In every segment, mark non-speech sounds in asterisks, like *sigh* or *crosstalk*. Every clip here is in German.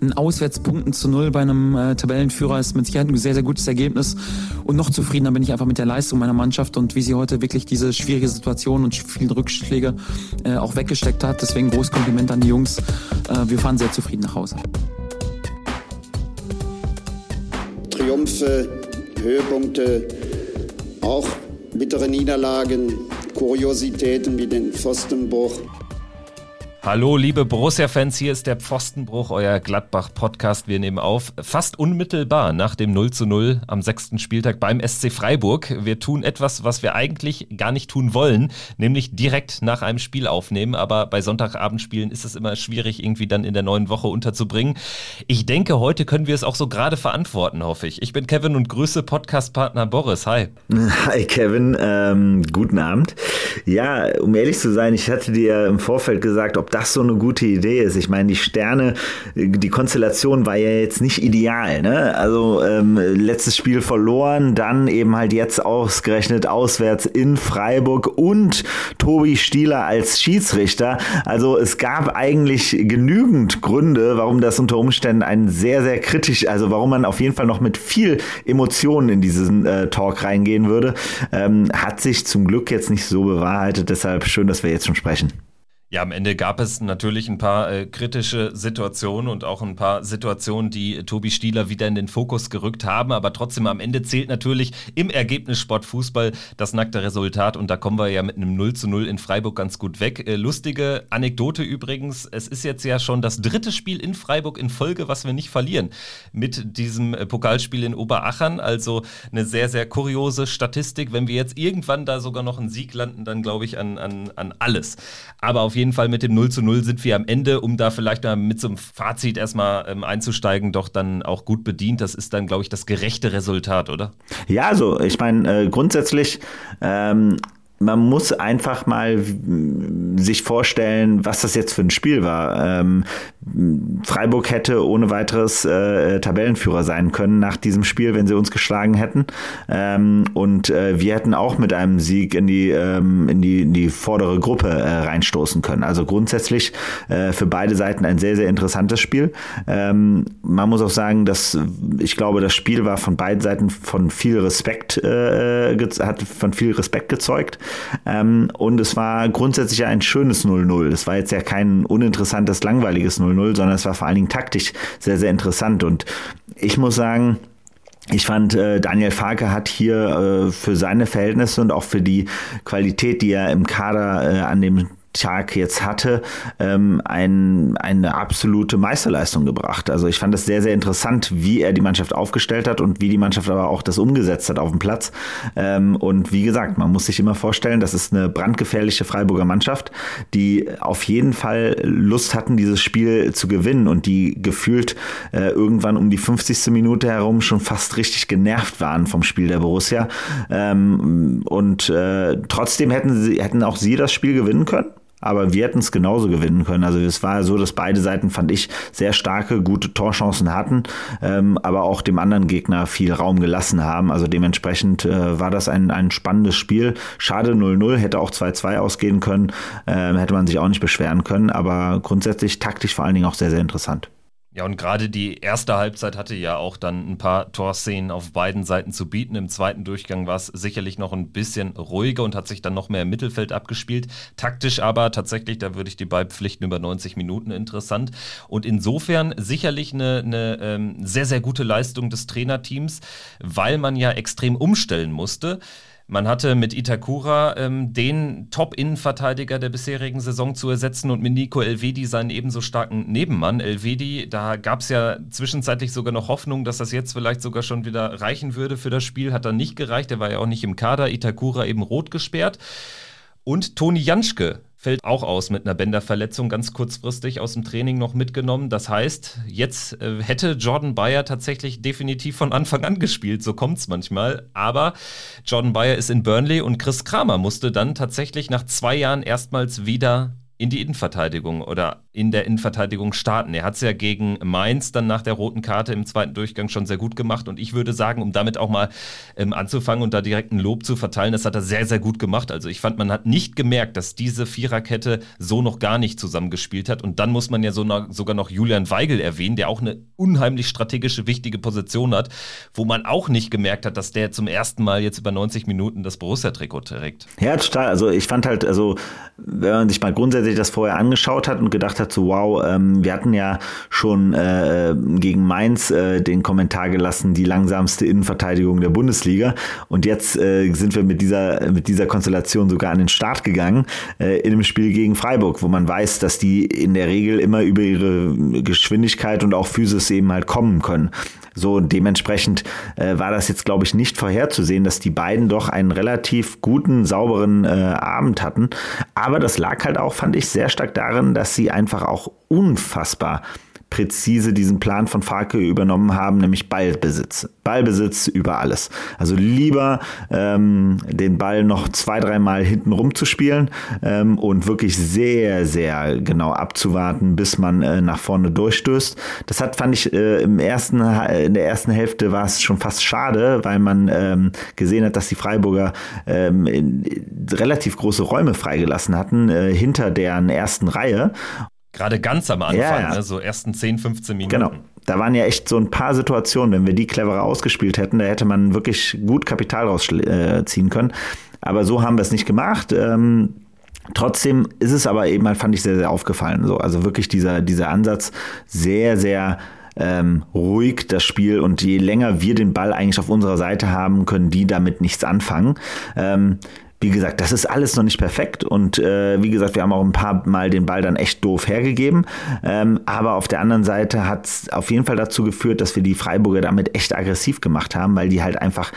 Ein Auswärtspunkten zu null bei einem äh, Tabellenführer ist mit Sicherheit ein sehr, sehr gutes Ergebnis. Und noch zufriedener bin ich einfach mit der Leistung meiner Mannschaft und wie sie heute wirklich diese schwierige Situation und vielen Rückschläge äh, auch weggesteckt hat. Deswegen großes Kompliment an die Jungs. Äh, wir fahren sehr zufrieden nach Hause. Triumphe, Höhepunkte, auch bittere Niederlagen, Kuriositäten wie den Pfostenbruch. Hallo, liebe Borussia-Fans, hier ist der Pfostenbruch, euer Gladbach-Podcast. Wir nehmen auf, fast unmittelbar nach dem 0 zu 0 am sechsten Spieltag beim SC Freiburg. Wir tun etwas, was wir eigentlich gar nicht tun wollen, nämlich direkt nach einem Spiel aufnehmen. Aber bei Sonntagabendspielen ist es immer schwierig, irgendwie dann in der neuen Woche unterzubringen. Ich denke, heute können wir es auch so gerade verantworten, hoffe ich. Ich bin Kevin und grüße Podcast-Partner Boris. Hi. *laughs* Hi, Kevin. Ähm, guten Abend. Ja, um ehrlich zu sein, ich hatte dir im Vorfeld gesagt, ob das so eine gute Idee ist. Ich meine, die Sterne, die Konstellation war ja jetzt nicht ideal. Ne? Also ähm, letztes Spiel verloren, dann eben halt jetzt ausgerechnet auswärts in Freiburg und Tobi Stieler als Schiedsrichter. Also es gab eigentlich genügend Gründe, warum das unter Umständen ein sehr, sehr kritisch, also warum man auf jeden Fall noch mit viel Emotionen in diesen äh, Talk reingehen würde. Ähm, hat sich zum Glück jetzt nicht so bewahrheitet. Deshalb schön, dass wir jetzt schon sprechen. Ja, am Ende gab es natürlich ein paar äh, kritische Situationen und auch ein paar Situationen, die Tobi Stieler wieder in den Fokus gerückt haben. Aber trotzdem am Ende zählt natürlich im Ergebnis Sportfußball das nackte Resultat. Und da kommen wir ja mit einem 0 zu 0 in Freiburg ganz gut weg. Äh, lustige Anekdote übrigens. Es ist jetzt ja schon das dritte Spiel in Freiburg in Folge, was wir nicht verlieren. Mit diesem äh, Pokalspiel in Oberachern. Also eine sehr, sehr kuriose Statistik. Wenn wir jetzt irgendwann da sogar noch einen Sieg landen, dann glaube ich an, an, an alles. Aber auf jeden Fall mit dem 0 zu 0 sind wir am Ende, um da vielleicht mal mit so einem Fazit erstmal ähm, einzusteigen, doch dann auch gut bedient. Das ist dann, glaube ich, das gerechte Resultat, oder? Ja, also ich meine, äh, grundsätzlich ähm, man muss einfach mal sich vorstellen, was das jetzt für ein Spiel war. Ähm, Freiburg hätte ohne weiteres äh, Tabellenführer sein können nach diesem Spiel, wenn sie uns geschlagen hätten. Ähm, und äh, wir hätten auch mit einem Sieg in die, ähm, in die, in die vordere Gruppe äh, reinstoßen können. Also grundsätzlich äh, für beide Seiten ein sehr, sehr interessantes Spiel. Ähm, man muss auch sagen, dass ich glaube, das Spiel war von beiden Seiten von viel Respekt, äh, hat von viel Respekt gezeugt. Ähm, und es war grundsätzlich ein schönes 0-0. Es war jetzt ja kein uninteressantes, langweiliges 0-0, sondern es war vor allen Dingen taktisch sehr, sehr interessant. Und ich muss sagen, ich fand, äh, Daniel Farke hat hier äh, für seine Verhältnisse und auch für die Qualität, die er im Kader äh, an dem Tag jetzt hatte, ähm, ein, eine absolute Meisterleistung gebracht. Also ich fand es sehr, sehr interessant, wie er die Mannschaft aufgestellt hat und wie die Mannschaft aber auch das umgesetzt hat auf dem Platz. Ähm, und wie gesagt, man muss sich immer vorstellen, das ist eine brandgefährliche Freiburger Mannschaft, die auf jeden Fall Lust hatten, dieses Spiel zu gewinnen und die gefühlt äh, irgendwann um die 50. Minute herum schon fast richtig genervt waren vom Spiel der Borussia. Ähm, und äh, trotzdem hätten sie, hätten auch sie das Spiel gewinnen können aber wir hätten es genauso gewinnen können. Also es war so, dass beide Seiten, fand ich, sehr starke, gute Torchancen hatten, ähm, aber auch dem anderen Gegner viel Raum gelassen haben. Also dementsprechend äh, war das ein, ein spannendes Spiel. Schade 0-0, hätte auch 2-2 ausgehen können, äh, hätte man sich auch nicht beschweren können, aber grundsätzlich taktisch vor allen Dingen auch sehr, sehr interessant. Ja, und gerade die erste Halbzeit hatte ja auch dann ein paar Torszenen auf beiden Seiten zu bieten. Im zweiten Durchgang war es sicherlich noch ein bisschen ruhiger und hat sich dann noch mehr im Mittelfeld abgespielt. Taktisch aber tatsächlich, da würde ich die beipflichten, über 90 Minuten interessant. Und insofern sicherlich eine, eine ähm, sehr, sehr gute Leistung des Trainerteams, weil man ja extrem umstellen musste. Man hatte mit Itakura ähm, den Top-Innenverteidiger der bisherigen Saison zu ersetzen und mit Nico Elvedi seinen ebenso starken Nebenmann. Elvedi, da gab es ja zwischenzeitlich sogar noch Hoffnung, dass das jetzt vielleicht sogar schon wieder reichen würde für das Spiel. Hat dann nicht gereicht. Er war ja auch nicht im Kader. Itakura eben rot gesperrt. Und Toni Janschke fällt auch aus mit einer Bänderverletzung, ganz kurzfristig aus dem Training noch mitgenommen. Das heißt, jetzt äh, hätte Jordan Bayer tatsächlich definitiv von Anfang an gespielt, so kommt es manchmal. Aber Jordan Bayer ist in Burnley und Chris Kramer musste dann tatsächlich nach zwei Jahren erstmals wieder in die Innenverteidigung oder in der Innenverteidigung starten. Er hat es ja gegen Mainz dann nach der roten Karte im zweiten Durchgang schon sehr gut gemacht und ich würde sagen, um damit auch mal ähm, anzufangen und da direkt ein Lob zu verteilen, das hat er sehr, sehr gut gemacht. Also ich fand, man hat nicht gemerkt, dass diese Viererkette so noch gar nicht zusammengespielt hat und dann muss man ja so noch, sogar noch Julian Weigel erwähnen, der auch eine unheimlich strategische, wichtige Position hat, wo man auch nicht gemerkt hat, dass der zum ersten Mal jetzt über 90 Minuten das Borussia-Trikot trägt. Ja, total. Also ich fand halt, also wenn man sich mal grundsätzlich das vorher angeschaut hat und gedacht hat, so wow, ähm, wir hatten ja schon äh, gegen Mainz äh, den Kommentar gelassen, die langsamste Innenverteidigung der Bundesliga und jetzt äh, sind wir mit dieser, mit dieser Konstellation sogar an den Start gegangen äh, in einem Spiel gegen Freiburg, wo man weiß, dass die in der Regel immer über ihre Geschwindigkeit und auch Physis eben halt kommen können. So, dementsprechend äh, war das jetzt, glaube ich, nicht vorherzusehen, dass die beiden doch einen relativ guten, sauberen äh, Abend hatten. Aber das lag halt auch, fand ich, sehr stark darin, dass sie einfach auch unfassbar präzise diesen Plan von Farke übernommen haben, nämlich Ballbesitz. Ballbesitz über alles. Also lieber ähm, den Ball noch zwei, dreimal hinten rum zu spielen ähm, und wirklich sehr, sehr genau abzuwarten, bis man äh, nach vorne durchstößt. Das hat, fand ich, äh, im ersten, in der ersten Hälfte war es schon fast schade, weil man ähm, gesehen hat, dass die Freiburger ähm, relativ große Räume freigelassen hatten äh, hinter deren ersten Reihe Gerade ganz am Anfang, ja, ja. Ne, so ersten 10, 15 Minuten. Genau. Da waren ja echt so ein paar Situationen, wenn wir die cleverer ausgespielt hätten, da hätte man wirklich gut Kapital rausziehen können. Aber so haben wir es nicht gemacht. Ähm, trotzdem ist es aber eben halt, fand ich sehr, sehr aufgefallen. So, also wirklich dieser, dieser Ansatz sehr, sehr ähm, ruhig das Spiel und je länger wir den Ball eigentlich auf unserer Seite haben, können die damit nichts anfangen. Ähm, wie gesagt, das ist alles noch nicht perfekt und äh, wie gesagt, wir haben auch ein paar Mal den Ball dann echt doof hergegeben. Ähm, aber auf der anderen Seite hat es auf jeden Fall dazu geführt, dass wir die Freiburger damit echt aggressiv gemacht haben, weil die halt einfach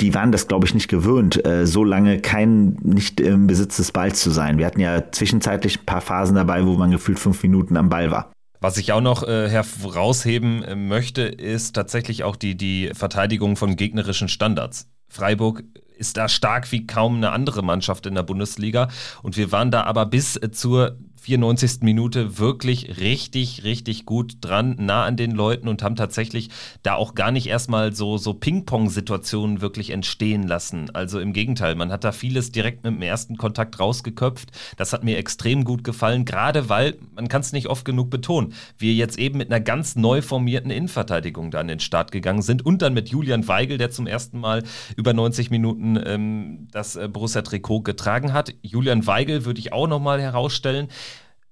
die waren das, glaube ich, nicht gewöhnt, äh, so lange kein, nicht im Besitz des Balls zu sein. Wir hatten ja zwischenzeitlich ein paar Phasen dabei, wo man gefühlt fünf Minuten am Ball war. Was ich auch noch äh, herausheben äh, möchte, ist tatsächlich auch die, die Verteidigung von gegnerischen Standards. Freiburg ist da stark wie kaum eine andere Mannschaft in der Bundesliga. Und wir waren da aber bis zur 94. Minute wirklich richtig, richtig gut dran, nah an den Leuten und haben tatsächlich da auch gar nicht erstmal so, so Ping-Pong-Situationen wirklich entstehen lassen. Also im Gegenteil, man hat da vieles direkt mit dem ersten Kontakt rausgeköpft. Das hat mir extrem gut gefallen, gerade weil, man kann es nicht oft genug betonen, wir jetzt eben mit einer ganz neu formierten Innenverteidigung da an den Start gegangen sind und dann mit Julian Weigel, der zum ersten Mal über 90 Minuten ähm, das äh, Borussia-Trikot getragen hat. Julian Weigel würde ich auch nochmal herausstellen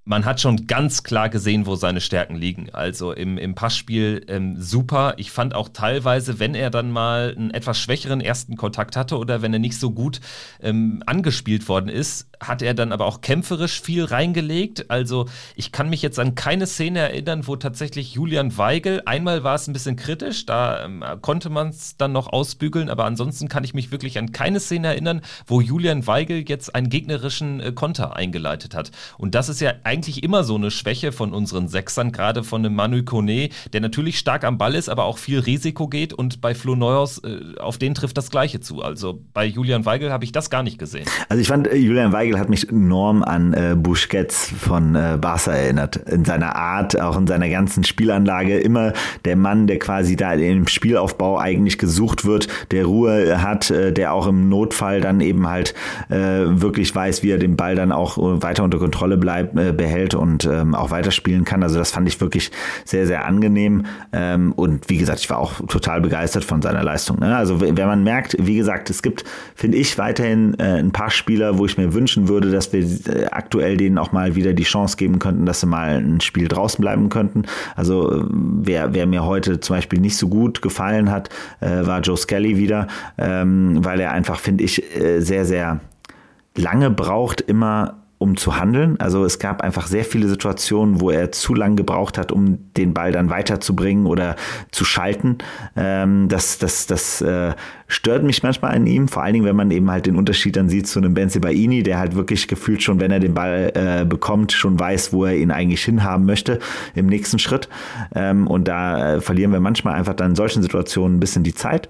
man hat schon ganz klar gesehen, wo seine Stärken liegen. Also im, im Passspiel ähm, super. Ich fand auch teilweise, wenn er dann mal einen etwas schwächeren ersten Kontakt hatte oder wenn er nicht so gut ähm, angespielt worden ist, hat er dann aber auch kämpferisch viel reingelegt. Also ich kann mich jetzt an keine Szene erinnern, wo tatsächlich Julian Weigel, einmal war es ein bisschen kritisch, da ähm, konnte man es dann noch ausbügeln, aber ansonsten kann ich mich wirklich an keine Szene erinnern, wo Julian Weigel jetzt einen gegnerischen äh, Konter eingeleitet hat. Und das ist ja eigentlich immer so eine Schwäche von unseren Sechsern, gerade von dem Manu Kone, der natürlich stark am Ball ist, aber auch viel Risiko geht und bei Flo Neuhaus, äh, auf den trifft das Gleiche zu. Also bei Julian Weigel habe ich das gar nicht gesehen. Also ich fand, äh, Julian Weigel hat mich enorm an äh, Busquets von äh, Barca erinnert. In seiner Art, auch in seiner ganzen Spielanlage. Immer der Mann, der quasi da im Spielaufbau eigentlich gesucht wird, der Ruhe hat, äh, der auch im Notfall dann eben halt äh, wirklich weiß, wie er den Ball dann auch weiter unter Kontrolle bleibt, äh, behält und ähm, auch weiterspielen kann. Also das fand ich wirklich sehr, sehr angenehm. Ähm, und wie gesagt, ich war auch total begeistert von seiner Leistung. Ne? Also wenn man merkt, wie gesagt, es gibt, finde ich, weiterhin äh, ein paar Spieler, wo ich mir wünschen würde, dass wir äh, aktuell denen auch mal wieder die Chance geben könnten, dass sie mal ein Spiel draußen bleiben könnten. Also äh, wer, wer mir heute zum Beispiel nicht so gut gefallen hat, äh, war Joe Skelly wieder, ähm, weil er einfach, finde ich, äh, sehr, sehr lange braucht, immer um zu handeln. Also es gab einfach sehr viele Situationen, wo er zu lang gebraucht hat, um den Ball dann weiterzubringen oder zu schalten. Ähm, das das, das äh, stört mich manchmal an ihm, vor allen Dingen, wenn man eben halt den Unterschied dann sieht zu einem Benzibaini, der halt wirklich gefühlt schon, wenn er den Ball äh, bekommt, schon weiß, wo er ihn eigentlich hinhaben möchte im nächsten Schritt. Ähm, und da äh, verlieren wir manchmal einfach dann in solchen Situationen ein bisschen die Zeit.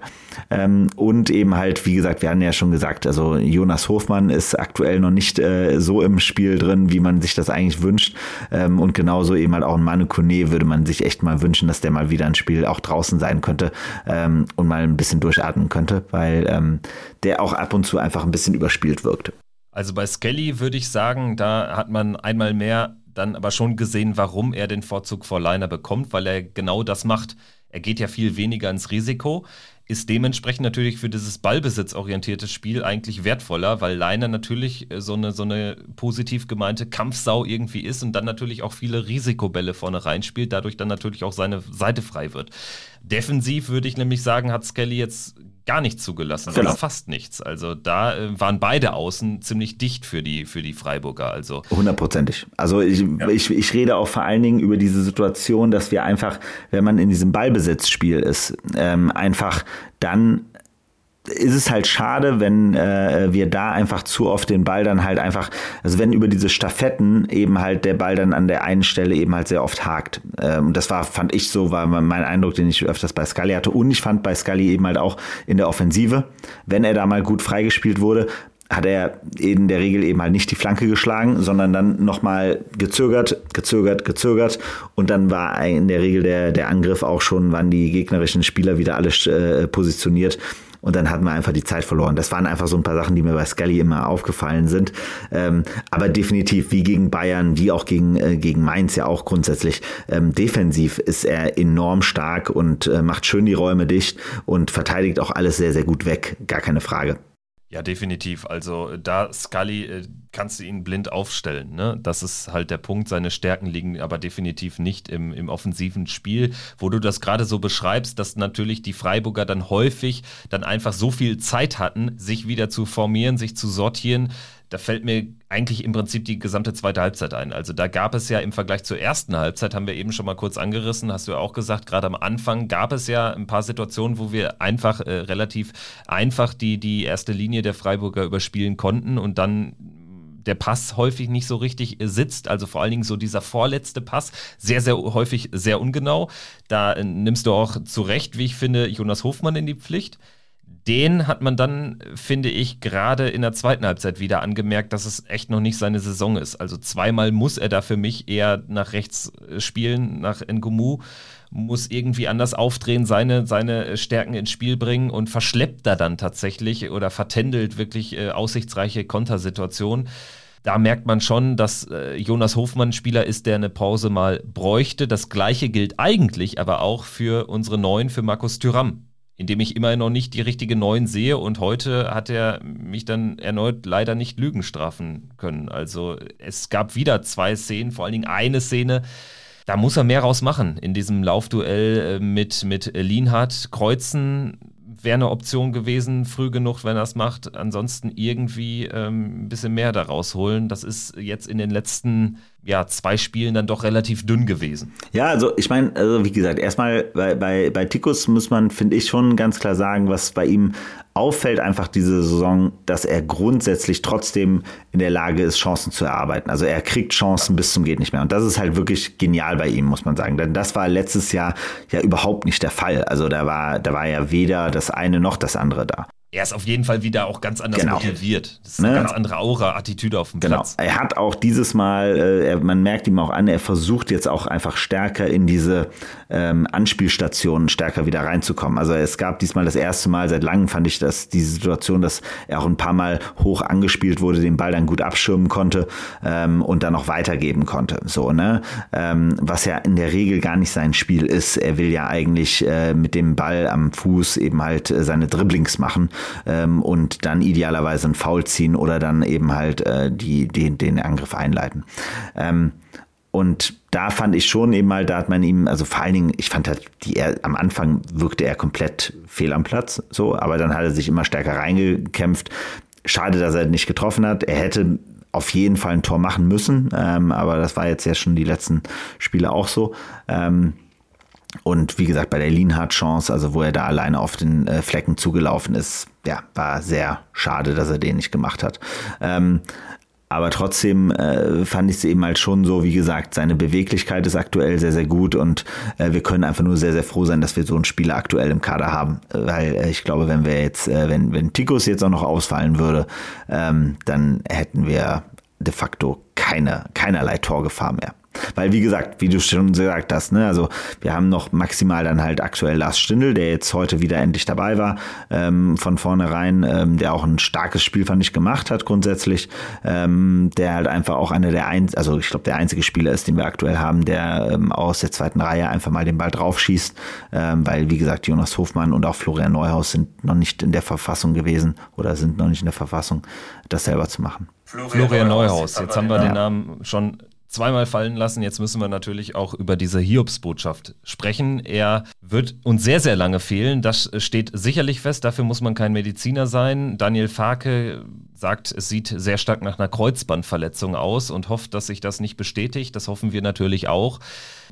Ähm, und eben halt, wie gesagt, wir haben ja schon gesagt, also Jonas Hofmann ist aktuell noch nicht äh, so im Spiel drin, wie man sich das eigentlich wünscht. Ähm, und genauso eben halt auch ein Manu Kone würde man sich echt mal wünschen, dass der mal wieder ein Spiel auch draußen sein könnte ähm, und mal ein bisschen durchatmen könnte, weil ähm, der auch ab und zu einfach ein bisschen überspielt wirkt. Also bei Skelly würde ich sagen, da hat man einmal mehr dann aber schon gesehen, warum er den Vorzug vor Liner bekommt, weil er genau das macht. Er geht ja viel weniger ins Risiko, ist dementsprechend natürlich für dieses ballbesitzorientierte Spiel eigentlich wertvoller, weil Leiner natürlich äh, so eine, so eine positiv gemeinte Kampfsau irgendwie ist und dann natürlich auch viele Risikobälle vorne reinspielt, dadurch dann natürlich auch seine Seite frei wird. Defensiv würde ich nämlich sagen, hat Skelly jetzt gar nichts zugelassen, genau. oder fast nichts. Also da äh, waren beide Außen ziemlich dicht für die, für die Freiburger. Also hundertprozentig. Also ich, ja. ich, ich rede auch vor allen Dingen über diese Situation, dass wir einfach, wenn man in diesem Ballbesitzspiel ist, ähm, einfach dann ist es halt schade, wenn äh, wir da einfach zu oft den Ball dann halt einfach, also wenn über diese Staffetten eben halt der Ball dann an der einen Stelle eben halt sehr oft hakt. Ähm, das war, fand ich so, war mein Eindruck, den ich öfters bei Scully hatte. Und ich fand bei Scully eben halt auch in der Offensive, wenn er da mal gut freigespielt wurde, hat er in der Regel eben halt nicht die Flanke geschlagen, sondern dann nochmal gezögert, gezögert, gezögert und dann war in der Regel der, der Angriff auch schon, waren die gegnerischen Spieler wieder alles äh, positioniert und dann hatten wir einfach die Zeit verloren. Das waren einfach so ein paar Sachen, die mir bei Scully immer aufgefallen sind. Ähm, aber definitiv, wie gegen Bayern, wie auch gegen, äh, gegen Mainz ja auch grundsätzlich, ähm, defensiv ist er enorm stark und äh, macht schön die Räume dicht und verteidigt auch alles sehr, sehr gut weg. Gar keine Frage. Ja, definitiv. Also da Scully äh, kannst du ihn blind aufstellen. Ne? Das ist halt der Punkt. Seine Stärken liegen aber definitiv nicht im, im offensiven Spiel, wo du das gerade so beschreibst, dass natürlich die Freiburger dann häufig dann einfach so viel Zeit hatten, sich wieder zu formieren, sich zu sortieren, da fällt mir eigentlich im Prinzip die gesamte zweite Halbzeit ein. Also da gab es ja im Vergleich zur ersten Halbzeit, haben wir eben schon mal kurz angerissen, hast du ja auch gesagt, gerade am Anfang gab es ja ein paar Situationen, wo wir einfach äh, relativ einfach die, die erste Linie der Freiburger überspielen konnten und dann der Pass häufig nicht so richtig äh, sitzt, also vor allen Dingen so dieser vorletzte Pass, sehr, sehr häufig sehr ungenau. Da äh, nimmst du auch zu Recht, wie ich finde, Jonas Hofmann in die Pflicht den hat man dann, finde ich, gerade in der zweiten Halbzeit wieder angemerkt, dass es echt noch nicht seine Saison ist. Also zweimal muss er da für mich eher nach rechts äh, spielen, nach Ngumu, muss irgendwie anders aufdrehen, seine, seine Stärken ins Spiel bringen und verschleppt da dann tatsächlich oder vertändelt wirklich äh, aussichtsreiche Kontersituationen. Da merkt man schon, dass äh, Jonas Hofmann Spieler ist, der eine Pause mal bräuchte. Das gleiche gilt eigentlich aber auch für unsere Neuen, für Markus Thüram in dem ich immer noch nicht die richtige Neun sehe und heute hat er mich dann erneut leider nicht Lügen strafen können. Also es gab wieder zwei Szenen, vor allen Dingen eine Szene, da muss er mehr rausmachen in diesem Laufduell äh, mit, mit Lienhardt. Kreuzen wäre eine Option gewesen, früh genug, wenn er es macht. Ansonsten irgendwie ähm, ein bisschen mehr daraus holen. Das ist jetzt in den letzten ja, zwei Spielen dann doch relativ dünn gewesen. Ja, also ich meine, also wie gesagt, erstmal bei, bei, bei Tikus muss man, finde ich, schon ganz klar sagen, was bei ihm auffällt einfach diese Saison, dass er grundsätzlich trotzdem in der Lage ist, Chancen zu erarbeiten. Also er kriegt Chancen bis zum geht nicht mehr. Und das ist halt wirklich genial bei ihm, muss man sagen. Denn das war letztes Jahr ja überhaupt nicht der Fall. Also da war, da war ja weder das eine noch das andere da. Er ist auf jeden Fall wieder auch ganz anders genau. motiviert. Das ist eine ne? ganz andere Aura, Attitüde auf dem genau. Platz. Er hat auch dieses Mal, äh, er, man merkt ihm auch an, er versucht jetzt auch einfach stärker in diese ähm, Anspielstationen stärker wieder reinzukommen. Also es gab diesmal das erste Mal seit langem, fand ich, dass diese Situation, dass er auch ein paar Mal hoch angespielt wurde, den Ball dann gut abschirmen konnte ähm, und dann auch weitergeben konnte. So, ne? Ähm, was ja in der Regel gar nicht sein Spiel ist. Er will ja eigentlich äh, mit dem Ball am Fuß eben halt äh, seine Dribblings machen ähm, und dann idealerweise ein Foul ziehen oder dann eben halt äh, die, die, den Angriff einleiten. Ähm, und da fand ich schon eben mal, da hat man ihm, also vor allen Dingen, ich fand halt, die er, am Anfang wirkte er komplett fehl am Platz, so, aber dann hat er sich immer stärker reingekämpft. Schade, dass er nicht getroffen hat. Er hätte auf jeden Fall ein Tor machen müssen, ähm, aber das war jetzt ja schon die letzten Spiele auch so. Ähm, und wie gesagt, bei der Lienhardt-Chance, also wo er da alleine auf den äh, Flecken zugelaufen ist, ja, war sehr schade, dass er den nicht gemacht hat. Ähm, aber trotzdem äh, fand ich es eben halt schon so, wie gesagt, seine Beweglichkeit ist aktuell sehr, sehr gut und äh, wir können einfach nur sehr, sehr froh sein, dass wir so einen Spieler aktuell im Kader haben. Weil äh, ich glaube, wenn wir jetzt, äh, wenn, wenn Tikus jetzt auch noch ausfallen würde, ähm, dann hätten wir de facto keine, keinerlei Torgefahr mehr. Weil, wie gesagt, wie du schon gesagt hast, ne, also wir haben noch maximal dann halt aktuell Lars Stindl, der jetzt heute wieder endlich dabei war, ähm, von vornherein, ähm, der auch ein starkes Spiel, fand ich, gemacht hat grundsätzlich, ähm, der halt einfach auch einer der ein, also ich glaube, der einzige Spieler ist, den wir aktuell haben, der ähm, aus der zweiten Reihe einfach mal den Ball draufschießt, ähm, weil, wie gesagt, Jonas Hofmann und auch Florian Neuhaus sind noch nicht in der Verfassung gewesen oder sind noch nicht in der Verfassung, das selber zu machen. Florian, Florian Neuhaus, jetzt haben wir den Namen schon zweimal fallen lassen. Jetzt müssen wir natürlich auch über diese Hiobsbotschaft sprechen. Er wird uns sehr, sehr lange fehlen. Das steht sicherlich fest. Dafür muss man kein Mediziner sein. Daniel Farke sagt, es sieht sehr stark nach einer Kreuzbandverletzung aus und hofft, dass sich das nicht bestätigt. Das hoffen wir natürlich auch.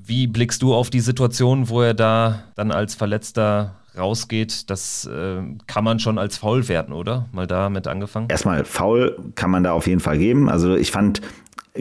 Wie blickst du auf die Situation, wo er da dann als Verletzter rausgeht, das äh, kann man schon als faul werten, oder? Mal damit angefangen. Erstmal faul kann man da auf jeden Fall geben. Also ich fand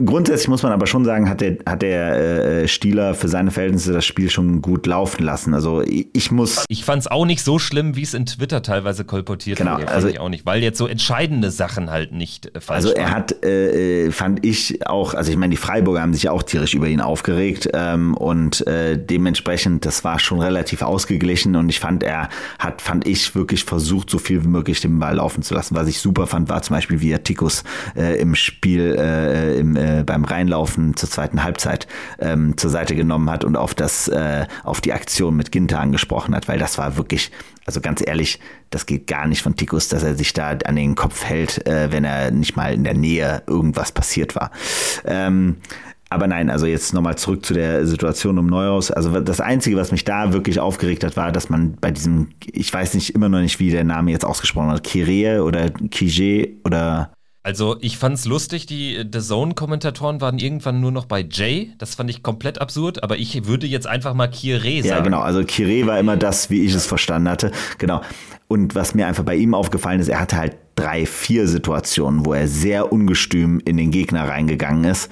Grundsätzlich muss man aber schon sagen, hat der, hat der äh, Stieler für seine Verhältnisse das Spiel schon gut laufen lassen. Also ich muss. Ich fand es auch nicht so schlimm, wie es in Twitter teilweise kolportiert genau, wurde. Also ich auch nicht, weil jetzt so entscheidende Sachen halt nicht äh, falsch Also er waren. hat, äh, fand ich auch, also ich meine, die Freiburger haben sich auch tierisch über ihn aufgeregt ähm, und äh, dementsprechend, das war schon relativ ausgeglichen und ich fand, er hat, fand ich, wirklich versucht, so viel wie möglich den Ball laufen zu lassen. Was ich super fand, war zum Beispiel, wie er Tikus äh, im Spiel, äh, im äh, beim Reinlaufen zur zweiten Halbzeit ähm, zur Seite genommen hat und auf das, äh, auf die Aktion mit Ginter angesprochen hat, weil das war wirklich, also ganz ehrlich, das geht gar nicht von Tikus, dass er sich da an den Kopf hält, äh, wenn er nicht mal in der Nähe irgendwas passiert war. Ähm, aber nein, also jetzt nochmal zurück zu der Situation um Neuhaus. Also das Einzige, was mich da wirklich aufgeregt hat, war, dass man bei diesem, ich weiß nicht immer noch nicht, wie der Name jetzt ausgesprochen wird, Kiree oder Kije oder also ich fand's lustig, die The Zone-Kommentatoren waren irgendwann nur noch bei Jay. Das fand ich komplett absurd, aber ich würde jetzt einfach mal Kire sagen. Ja, genau. Also Kire war immer das, wie ich es verstanden hatte. Genau. Und was mir einfach bei ihm aufgefallen ist, er hatte halt drei, vier Situationen, wo er sehr ungestüm in den Gegner reingegangen ist.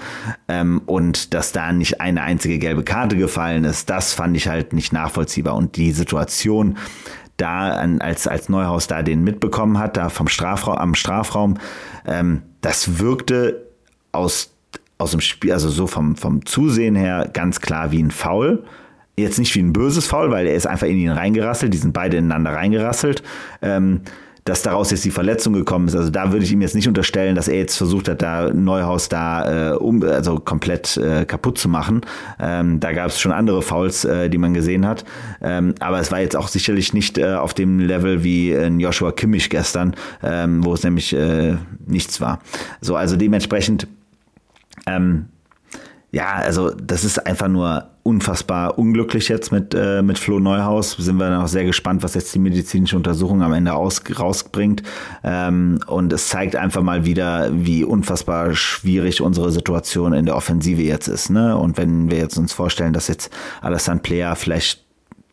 Ähm, und dass da nicht eine einzige gelbe Karte gefallen ist, das fand ich halt nicht nachvollziehbar. Und die Situation, da als, als Neuhaus da den mitbekommen hat, da vom Strafraum, am Strafraum, ähm, das wirkte aus, aus dem Spiel, also so vom, vom Zusehen her ganz klar wie ein Foul. Jetzt nicht wie ein böses Foul, weil er ist einfach in ihn reingerasselt, die sind beide ineinander reingerasselt. Ähm, dass daraus jetzt die Verletzung gekommen ist. Also da würde ich ihm jetzt nicht unterstellen, dass er jetzt versucht hat, da Neuhaus da äh, um, also komplett äh, kaputt zu machen. Ähm, da gab es schon andere Fouls, äh, die man gesehen hat. Ähm, aber es war jetzt auch sicherlich nicht äh, auf dem Level wie in Joshua Kimmich gestern, ähm, wo es nämlich äh, nichts war. So, also dementsprechend ähm, ja, also das ist einfach nur unfassbar unglücklich jetzt mit, äh, mit Flo Neuhaus. Sind wir noch sehr gespannt, was jetzt die medizinische Untersuchung am Ende aus, rausbringt. Ähm, und es zeigt einfach mal wieder, wie unfassbar schwierig unsere Situation in der Offensive jetzt ist. Ne? Und wenn wir jetzt uns vorstellen, dass jetzt Alessandro Player vielleicht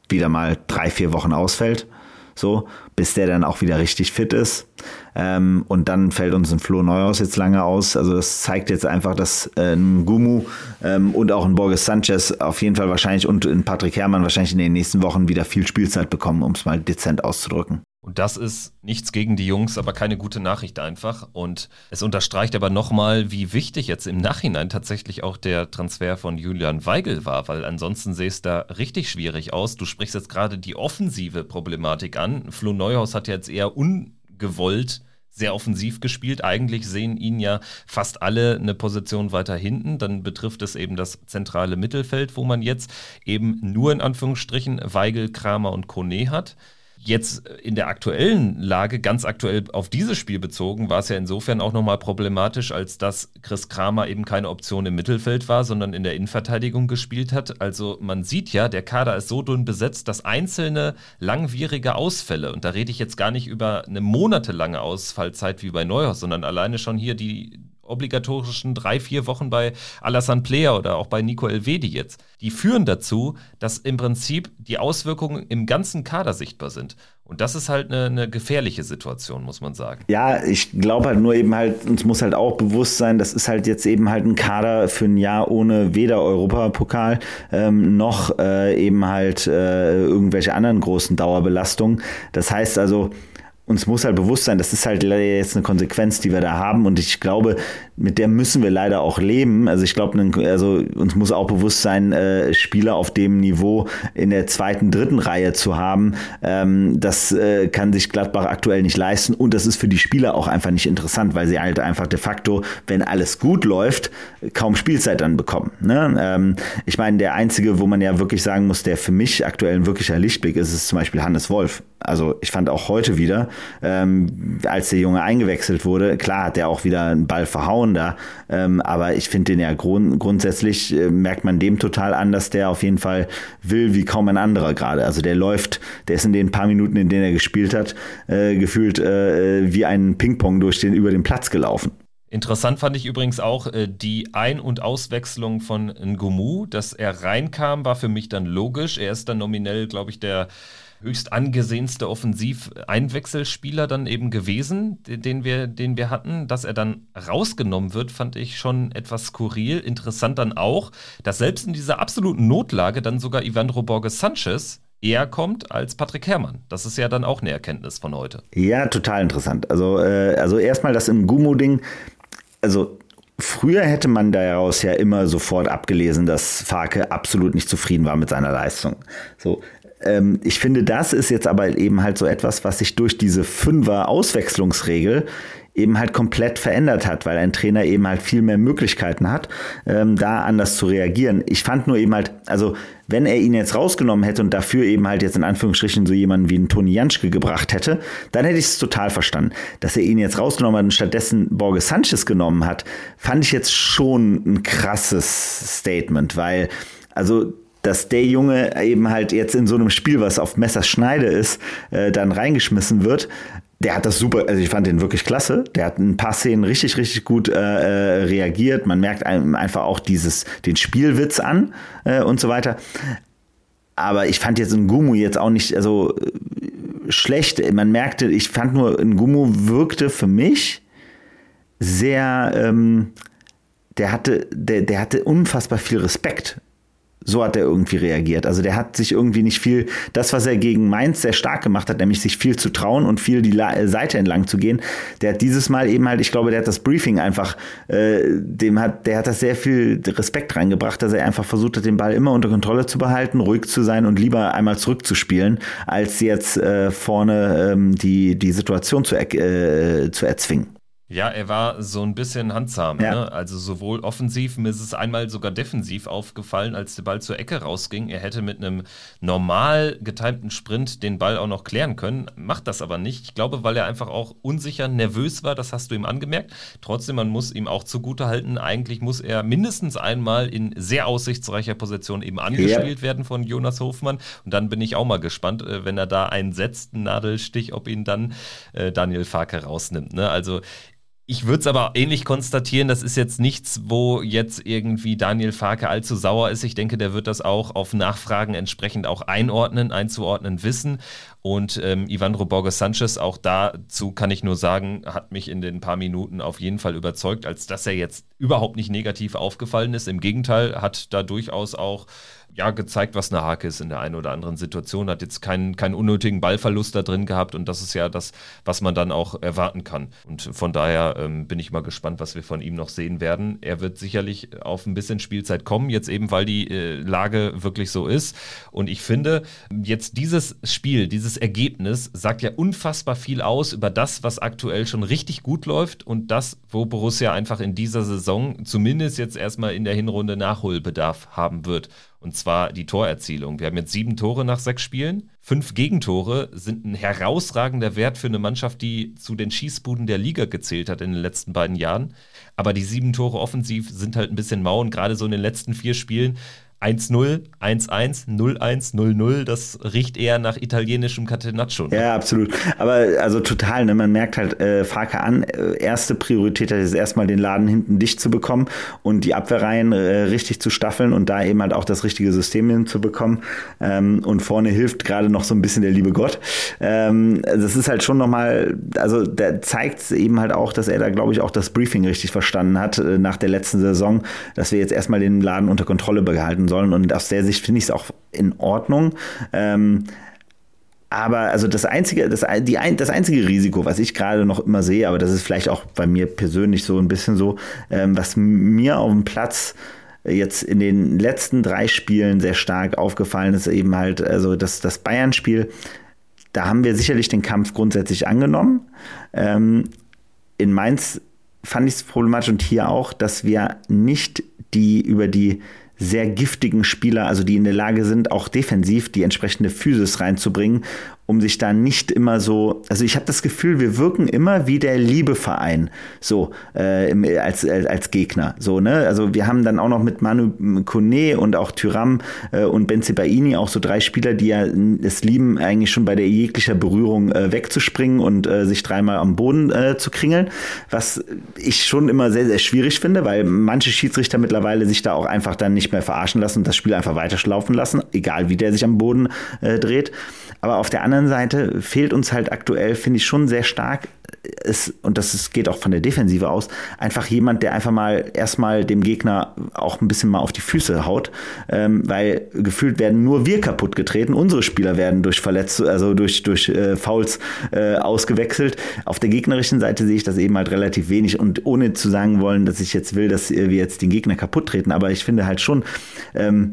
wieder mal drei, vier Wochen ausfällt, so, bis der dann auch wieder richtig fit ist. Ähm, und dann fällt uns ein Flo Neuhaus jetzt lange aus. Also das zeigt jetzt einfach, dass äh, ein Gumu ähm, und auch ein Borges Sanchez auf jeden Fall wahrscheinlich und ein Patrick Herrmann wahrscheinlich in den nächsten Wochen wieder viel Spielzeit bekommen, um es mal dezent auszudrücken. Und das ist nichts gegen die Jungs, aber keine gute Nachricht einfach. Und es unterstreicht aber nochmal, wie wichtig jetzt im Nachhinein tatsächlich auch der Transfer von Julian Weigel war, weil ansonsten sähe es da richtig schwierig aus. Du sprichst jetzt gerade die offensive Problematik an. Flo Neuhaus hat jetzt eher ungewollt sehr offensiv gespielt. Eigentlich sehen ihn ja fast alle eine Position weiter hinten. Dann betrifft es eben das zentrale Mittelfeld, wo man jetzt eben nur in Anführungsstrichen Weigel, Kramer und Kone hat. Jetzt in der aktuellen Lage, ganz aktuell auf dieses Spiel bezogen, war es ja insofern auch nochmal problematisch, als dass Chris Kramer eben keine Option im Mittelfeld war, sondern in der Innenverteidigung gespielt hat. Also man sieht ja, der Kader ist so dünn besetzt, dass einzelne langwierige Ausfälle, und da rede ich jetzt gar nicht über eine monatelange Ausfallzeit wie bei Neuhaus, sondern alleine schon hier die obligatorischen drei, vier Wochen bei Alassane Player oder auch bei Nico Elvedi jetzt, die führen dazu, dass im Prinzip die Auswirkungen im ganzen Kader sichtbar sind. Und das ist halt eine, eine gefährliche Situation, muss man sagen. Ja, ich glaube halt nur eben halt, uns muss halt auch bewusst sein, das ist halt jetzt eben halt ein Kader für ein Jahr ohne weder Europapokal ähm, noch äh, eben halt äh, irgendwelche anderen großen Dauerbelastungen. Das heißt also, uns muss halt bewusst sein, das ist halt jetzt eine Konsequenz, die wir da haben und ich glaube, mit der müssen wir leider auch leben. Also ich glaube, also uns muss auch bewusst sein, äh, Spieler auf dem Niveau in der zweiten, dritten Reihe zu haben, ähm, das äh, kann sich Gladbach aktuell nicht leisten und das ist für die Spieler auch einfach nicht interessant, weil sie halt einfach de facto, wenn alles gut läuft, kaum Spielzeit dann bekommen. Ne? Ähm, ich meine, der einzige, wo man ja wirklich sagen muss, der für mich aktuell ein wirklicher Lichtblick ist, ist zum Beispiel Hannes Wolf. Also ich fand auch heute wieder, ähm, als der Junge eingewechselt wurde, klar hat er auch wieder einen Ball verhauen da, ähm, aber ich finde den ja grund grundsätzlich äh, merkt man dem total an, dass der auf jeden Fall will wie kaum ein anderer gerade. Also der läuft, der ist in den paar Minuten, in denen er gespielt hat, äh, gefühlt äh, wie ein Ping-Pong durch den über den Platz gelaufen. Interessant fand ich übrigens auch äh, die Ein- und Auswechslung von Ngumu. Dass er reinkam, war für mich dann logisch. Er ist dann nominell, glaube ich, der höchst angesehenste Offensiv-Einwechselspieler dann eben gewesen, den wir, den wir hatten. Dass er dann rausgenommen wird, fand ich schon etwas skurril. Interessant dann auch, dass selbst in dieser absoluten Notlage dann sogar Ivandro Borges Sanchez eher kommt als Patrick Herrmann. Das ist ja dann auch eine Erkenntnis von heute. Ja, total interessant. Also, äh, also erstmal das im Gumo-Ding. Also Früher hätte man daraus ja immer sofort abgelesen, dass Farke absolut nicht zufrieden war mit seiner Leistung. So, ähm, ich finde, das ist jetzt aber eben halt so etwas, was sich durch diese Fünfer-Auswechslungsregel eben halt komplett verändert hat, weil ein Trainer eben halt viel mehr Möglichkeiten hat, ähm, da anders zu reagieren. Ich fand nur eben halt, also wenn er ihn jetzt rausgenommen hätte und dafür eben halt jetzt in Anführungsstrichen so jemanden wie einen Toni Janschke gebracht hätte, dann hätte ich es total verstanden. Dass er ihn jetzt rausgenommen hat und stattdessen Borges Sanchez genommen hat, fand ich jetzt schon ein krasses Statement, weil also dass der Junge eben halt jetzt in so einem Spiel, was auf Messerschneide ist, äh, dann reingeschmissen wird. Der hat das super, also ich fand den wirklich klasse. Der hat ein paar Szenen richtig, richtig gut äh, äh reagiert. Man merkt einfach auch dieses, den Spielwitz an äh, und so weiter. Aber ich fand jetzt Ngumu jetzt auch nicht, also äh, schlecht. Man merkte, ich fand nur, Ngumu wirkte für mich sehr, ähm, der hatte, der, der hatte unfassbar viel Respekt so hat er irgendwie reagiert. Also der hat sich irgendwie nicht viel, das, was er gegen Mainz sehr stark gemacht hat, nämlich sich viel zu trauen und viel die La Seite entlang zu gehen, der hat dieses Mal eben halt, ich glaube, der hat das Briefing einfach, äh, dem hat, der hat das sehr viel Respekt reingebracht, dass er einfach versucht hat, den Ball immer unter Kontrolle zu behalten, ruhig zu sein und lieber einmal zurückzuspielen, als jetzt äh, vorne ähm, die, die Situation zu, äh, zu erzwingen. Ja, er war so ein bisschen handsam. Ja. Ne? Also sowohl offensiv, mir ist es einmal sogar defensiv aufgefallen, als der Ball zur Ecke rausging. Er hätte mit einem normal getimten Sprint den Ball auch noch klären können, macht das aber nicht. Ich glaube, weil er einfach auch unsicher, nervös war, das hast du ihm angemerkt. Trotzdem, man muss ihm auch zugutehalten, eigentlich muss er mindestens einmal in sehr aussichtsreicher Position eben angespielt ja. werden von Jonas Hofmann. Und dann bin ich auch mal gespannt, äh, wenn er da einen setzt, einen Nadelstich, ob ihn dann äh, Daniel Farke rausnimmt. Ne? Also ich würde es aber ähnlich konstatieren, das ist jetzt nichts, wo jetzt irgendwie Daniel Farke allzu sauer ist. Ich denke, der wird das auch auf Nachfragen entsprechend auch einordnen, einzuordnen wissen. Und ähm, Ivandro Borges Sanchez, auch dazu kann ich nur sagen, hat mich in den paar Minuten auf jeden Fall überzeugt, als dass er jetzt überhaupt nicht negativ aufgefallen ist. Im Gegenteil, hat da durchaus auch ja, gezeigt, was eine Hake ist in der einen oder anderen Situation, hat jetzt keinen, keinen unnötigen Ballverlust da drin gehabt und das ist ja das, was man dann auch erwarten kann. Und von daher ähm, bin ich mal gespannt, was wir von ihm noch sehen werden. Er wird sicherlich auf ein bisschen Spielzeit kommen, jetzt eben, weil die äh, Lage wirklich so ist. Und ich finde, jetzt dieses Spiel, dieses Ergebnis sagt ja unfassbar viel aus über das, was aktuell schon richtig gut läuft und das, wo Borussia einfach in dieser Saison zumindest jetzt erstmal in der Hinrunde Nachholbedarf haben wird. Und zwar die Torerzielung. Wir haben jetzt sieben Tore nach sechs Spielen. Fünf Gegentore sind ein herausragender Wert für eine Mannschaft, die zu den Schießbuden der Liga gezählt hat in den letzten beiden Jahren. Aber die sieben Tore offensiv sind halt ein bisschen mau und gerade so in den letzten vier Spielen 1-0, 1-1, 0-1, 0-0, das riecht eher nach italienischem Catenaccio. Ne? Ja, absolut. Aber also total, ne? man merkt halt äh, Farke an, äh, erste Priorität ist erstmal den Laden hinten dicht zu bekommen und die Abwehrreihen äh, richtig zu staffeln und da eben halt auch das richtige System hinzubekommen. Ähm, und vorne hilft gerade noch so ein bisschen der liebe Gott. Ähm, das ist halt schon nochmal, also der zeigt eben halt auch, dass er da, glaube ich, auch das Briefing richtig verstanden hat äh, nach der letzten Saison, dass wir jetzt erstmal den Laden unter Kontrolle behalten sollen. Und aus der Sicht finde ich es auch in Ordnung. Ähm, aber also das einzige, das, die, das einzige Risiko, was ich gerade noch immer sehe, aber das ist vielleicht auch bei mir persönlich so ein bisschen so, ähm, was mir auf dem Platz jetzt in den letzten drei Spielen sehr stark aufgefallen ist, eben halt, also das, das Bayern-Spiel, da haben wir sicherlich den Kampf grundsätzlich angenommen. Ähm, in Mainz fand ich es problematisch und hier auch, dass wir nicht die über die sehr giftigen Spieler, also die in der Lage sind, auch defensiv die entsprechende Physis reinzubringen um sich da nicht immer so, also ich habe das Gefühl, wir wirken immer wie der Liebeverein, so äh, als, als, als Gegner, so ne, also wir haben dann auch noch mit Manu Kone und auch Tyram äh, und Benzibaini auch so drei Spieler, die ja es lieben, eigentlich schon bei der jeglicher Berührung äh, wegzuspringen und äh, sich dreimal am Boden äh, zu kringeln, was ich schon immer sehr, sehr schwierig finde, weil manche Schiedsrichter mittlerweile sich da auch einfach dann nicht mehr verarschen lassen und das Spiel einfach weiterschlaufen lassen, egal wie der sich am Boden äh, dreht. Aber auf der anderen Seite fehlt uns halt aktuell, finde ich schon sehr stark, ist, und das ist, geht auch von der Defensive aus, einfach jemand, der einfach mal erstmal dem Gegner auch ein bisschen mal auf die Füße haut, ähm, weil gefühlt werden nur wir kaputt getreten, unsere Spieler werden durch Verletzungen, also durch, durch äh, Fouls äh, ausgewechselt. Auf der gegnerischen Seite sehe ich das eben halt relativ wenig und ohne zu sagen wollen, dass ich jetzt will, dass wir jetzt den Gegner kaputt treten, aber ich finde halt schon, ähm,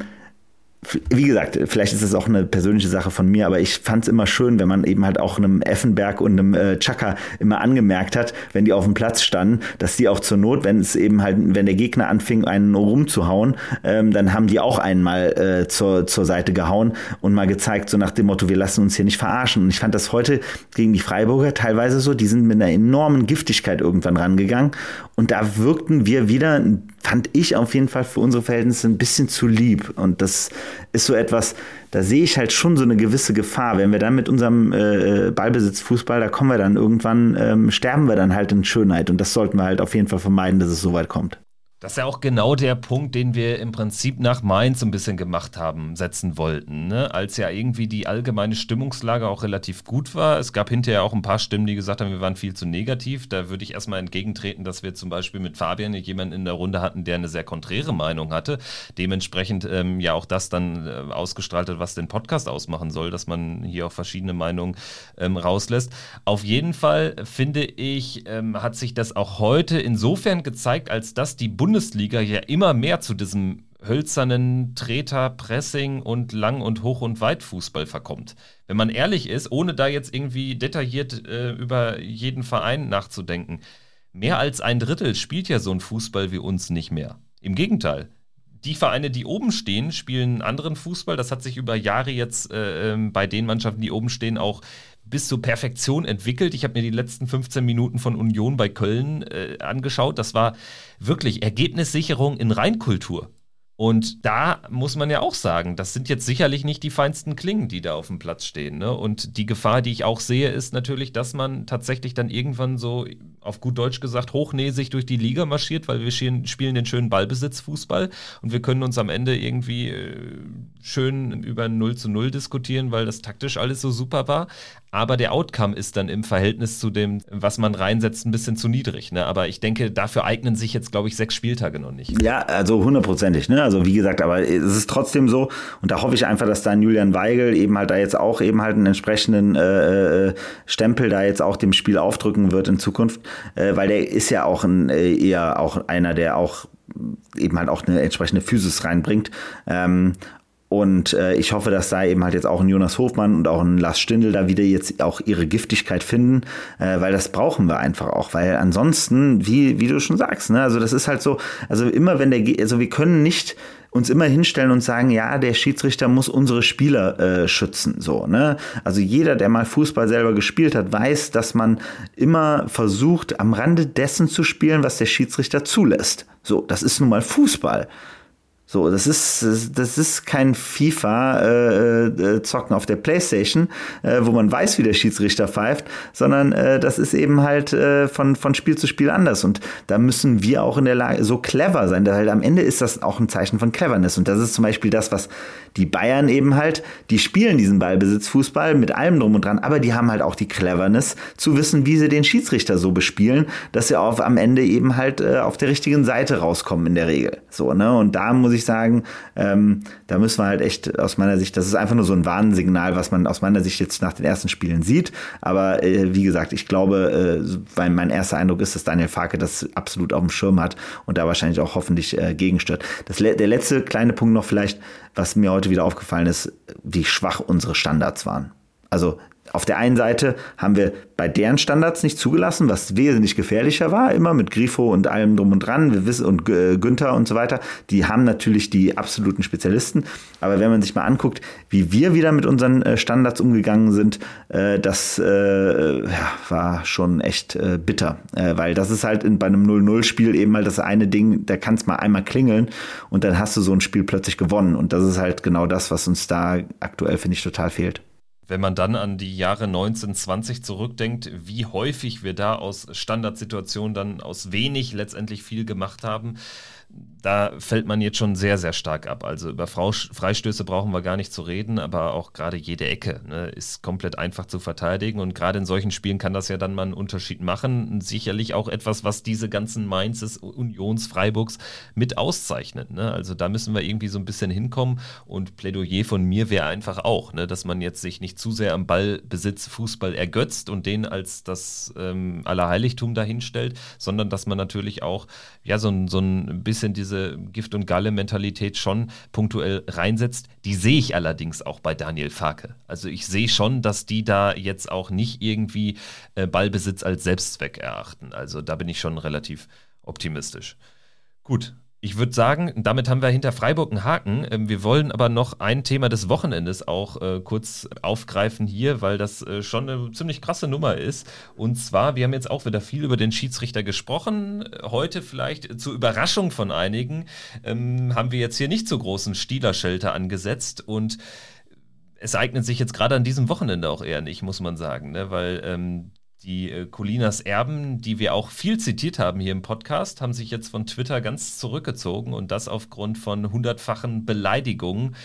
wie gesagt, vielleicht ist es auch eine persönliche Sache von mir, aber ich fand es immer schön, wenn man eben halt auch einem Effenberg und einem äh, Chaka immer angemerkt hat, wenn die auf dem Platz standen, dass die auch zur Not, wenn es eben halt, wenn der Gegner anfing, einen rumzuhauen, ähm, dann haben die auch einmal äh, zur, zur Seite gehauen und mal gezeigt, so nach dem Motto, wir lassen uns hier nicht verarschen. Und ich fand das heute gegen die Freiburger teilweise so, die sind mit einer enormen Giftigkeit irgendwann rangegangen und da wirkten wir wieder, fand ich auf jeden Fall für unsere Verhältnisse ein bisschen zu lieb. Und das ist so etwas, da sehe ich halt schon so eine gewisse Gefahr. Wenn wir dann mit unserem äh, Ballbesitzfußball, da kommen wir dann irgendwann, ähm, sterben wir dann halt in Schönheit. Und das sollten wir halt auf jeden Fall vermeiden, dass es so weit kommt. Das ist ja auch genau der Punkt, den wir im Prinzip nach Mainz ein bisschen gemacht haben, setzen wollten. Ne? Als ja irgendwie die allgemeine Stimmungslage auch relativ gut war. Es gab hinterher auch ein paar Stimmen, die gesagt haben, wir waren viel zu negativ. Da würde ich erstmal entgegentreten, dass wir zum Beispiel mit Fabian jemanden in der Runde hatten, der eine sehr konträre Meinung hatte. Dementsprechend ähm, ja auch das dann äh, ausgestrahlt hat, was den Podcast ausmachen soll, dass man hier auch verschiedene Meinungen ähm, rauslässt. Auf jeden Fall finde ich, ähm, hat sich das auch heute insofern gezeigt, als dass die Bundesliga Bundesliga ja immer mehr zu diesem hölzernen Treter, Pressing und Lang- und Hoch- und Weitfußball verkommt. Wenn man ehrlich ist, ohne da jetzt irgendwie detailliert äh, über jeden Verein nachzudenken, mehr als ein Drittel spielt ja so ein Fußball wie uns nicht mehr. Im Gegenteil. Die Vereine, die oben stehen, spielen anderen Fußball. Das hat sich über Jahre jetzt äh, ähm, bei den Mannschaften, die oben stehen, auch bis zur Perfektion entwickelt. Ich habe mir die letzten 15 Minuten von Union bei Köln äh, angeschaut. Das war wirklich Ergebnissicherung in Reinkultur. Und da muss man ja auch sagen, das sind jetzt sicherlich nicht die feinsten Klingen, die da auf dem Platz stehen. Ne? Und die Gefahr, die ich auch sehe, ist natürlich, dass man tatsächlich dann irgendwann so, auf gut Deutsch gesagt, hochnäsig durch die Liga marschiert, weil wir spielen den schönen Ballbesitzfußball und wir können uns am Ende irgendwie äh, schön über 0 zu 0 diskutieren, weil das taktisch alles so super war. Aber der Outcome ist dann im Verhältnis zu dem, was man reinsetzt, ein bisschen zu niedrig. Ne? Aber ich denke, dafür eignen sich jetzt, glaube ich, sechs Spieltage noch nicht. Ja, also hundertprozentig. Ne? Also wie gesagt, aber es ist trotzdem so. Und da hoffe ich einfach, dass dann Julian Weigel eben halt da jetzt auch eben halt einen entsprechenden äh, äh, Stempel da jetzt auch dem Spiel aufdrücken wird in Zukunft. Äh, weil der ist ja auch ein, äh, eher auch einer, der auch eben halt auch eine entsprechende Physis reinbringt. Ähm, und äh, ich hoffe, dass da eben halt jetzt auch ein Jonas Hofmann und auch ein Lars Stindl da wieder jetzt auch ihre Giftigkeit finden, äh, weil das brauchen wir einfach auch, weil ansonsten, wie, wie du schon sagst, ne, also das ist halt so, also immer wenn der, also wir können nicht uns immer hinstellen und sagen, ja, der Schiedsrichter muss unsere Spieler äh, schützen, so, ne? Also jeder, der mal Fußball selber gespielt hat, weiß, dass man immer versucht, am Rande dessen zu spielen, was der Schiedsrichter zulässt. So, das ist nun mal Fußball. So, das ist, das ist kein FIFA-Zocken äh, äh, auf der Playstation, äh, wo man weiß, wie der Schiedsrichter pfeift, sondern äh, das ist eben halt äh, von, von Spiel zu Spiel anders. Und da müssen wir auch in der Lage, so clever sein. Halt am Ende ist das auch ein Zeichen von Cleverness. Und das ist zum Beispiel das, was die Bayern eben halt, die spielen diesen Ballbesitzfußball mit allem drum und dran, aber die haben halt auch die Cleverness zu wissen, wie sie den Schiedsrichter so bespielen, dass sie auf, am Ende eben halt äh, auf der richtigen Seite rauskommen in der Regel. So, ne? Und da muss ich ich sagen. Ähm, da müssen wir halt echt aus meiner Sicht, das ist einfach nur so ein Warnsignal, was man aus meiner Sicht jetzt nach den ersten Spielen sieht. Aber äh, wie gesagt, ich glaube, äh, weil mein erster Eindruck ist, dass Daniel Farke das absolut auf dem Schirm hat und da wahrscheinlich auch hoffentlich äh, gegenstört. Das, der letzte kleine Punkt noch vielleicht, was mir heute wieder aufgefallen ist, wie schwach unsere Standards waren. Also auf der einen Seite haben wir bei deren Standards nicht zugelassen, was wesentlich gefährlicher war, immer mit Grifo und allem drum und dran, wir wissen, und äh, Günther und so weiter. Die haben natürlich die absoluten Spezialisten. Aber wenn man sich mal anguckt, wie wir wieder mit unseren äh, Standards umgegangen sind, äh, das war schon echt bitter. Weil das ist halt in, bei einem 0-0-Spiel eben mal das eine Ding, da kann es mal einmal klingeln und dann hast du so ein Spiel plötzlich gewonnen. Und das ist halt genau das, was uns da aktuell, finde ich, total fehlt. Wenn man dann an die Jahre 1920 zurückdenkt, wie häufig wir da aus Standardsituationen dann aus wenig letztendlich viel gemacht haben, da fällt man jetzt schon sehr, sehr stark ab. Also über Freistöße brauchen wir gar nicht zu reden, aber auch gerade jede Ecke ne, ist komplett einfach zu verteidigen. Und gerade in solchen Spielen kann das ja dann mal einen Unterschied machen. Sicherlich auch etwas, was diese ganzen Mainzes, Unions, Freiburgs mit auszeichnet. Ne? Also da müssen wir irgendwie so ein bisschen hinkommen. Und Plädoyer von mir wäre einfach auch, ne, dass man jetzt sich nicht zu sehr am Ballbesitz Fußball ergötzt und den als das ähm, Allerheiligtum dahinstellt, sondern dass man natürlich auch ja so, so ein bisschen diese diese Gift- und Galle-Mentalität schon punktuell reinsetzt. Die sehe ich allerdings auch bei Daniel Farke. Also ich sehe schon, dass die da jetzt auch nicht irgendwie äh, Ballbesitz als Selbstzweck erachten. Also da bin ich schon relativ optimistisch. Gut, ich würde sagen, damit haben wir hinter Freiburg einen Haken. Ähm, wir wollen aber noch ein Thema des Wochenendes auch äh, kurz aufgreifen hier, weil das äh, schon eine ziemlich krasse Nummer ist. Und zwar, wir haben jetzt auch wieder viel über den Schiedsrichter gesprochen. Heute vielleicht zur Überraschung von einigen ähm, haben wir jetzt hier nicht so großen Stielerschelter angesetzt und es eignet sich jetzt gerade an diesem Wochenende auch eher nicht, muss man sagen, ne? weil ähm, die äh, Colinas Erben, die wir auch viel zitiert haben hier im Podcast, haben sich jetzt von Twitter ganz zurückgezogen und das aufgrund von hundertfachen Beleidigungen,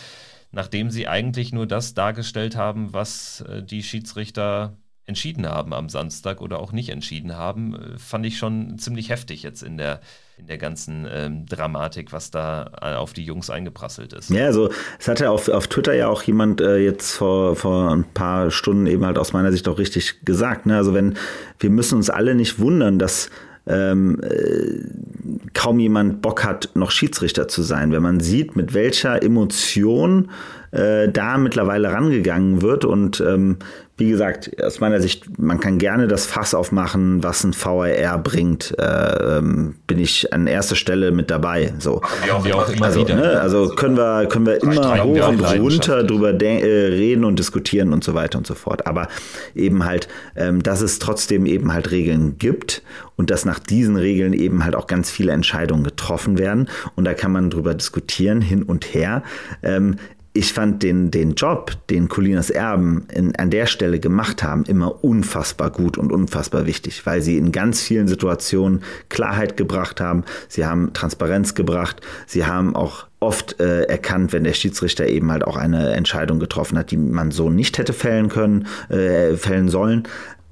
nachdem sie eigentlich nur das dargestellt haben, was äh, die Schiedsrichter entschieden haben am Samstag oder auch nicht entschieden haben, äh, fand ich schon ziemlich heftig jetzt in der in der ganzen ähm, Dramatik, was da äh, auf die Jungs eingeprasselt ist. Ja, also es hatte auf, auf Twitter ja auch jemand äh, jetzt vor, vor ein paar Stunden eben halt aus meiner Sicht auch richtig gesagt. Ne? Also wenn wir müssen uns alle nicht wundern, dass ähm, äh, kaum jemand Bock hat, noch Schiedsrichter zu sein. Wenn man sieht, mit welcher Emotion äh, da mittlerweile rangegangen wird und ähm, wie gesagt, aus meiner Sicht, man kann gerne das Fass aufmachen, was ein VRR bringt. Äh, ähm, bin ich an erster Stelle mit dabei. So. Wir wir auch immer also. Ne, also können wir, können wir immer hoch und runter drüber äh, reden und diskutieren und so weiter und so fort. Aber eben halt, ähm, dass es trotzdem eben halt Regeln gibt und dass nach diesen Regeln eben halt auch ganz viele Entscheidungen getroffen werden. Und da kann man drüber diskutieren, hin und her. Ähm, ich fand den, den Job, den Colinas Erben in, an der Stelle gemacht haben, immer unfassbar gut und unfassbar wichtig, weil sie in ganz vielen Situationen Klarheit gebracht haben, sie haben Transparenz gebracht, sie haben auch oft äh, erkannt, wenn der Schiedsrichter eben halt auch eine Entscheidung getroffen hat, die man so nicht hätte fällen können, äh, fällen sollen.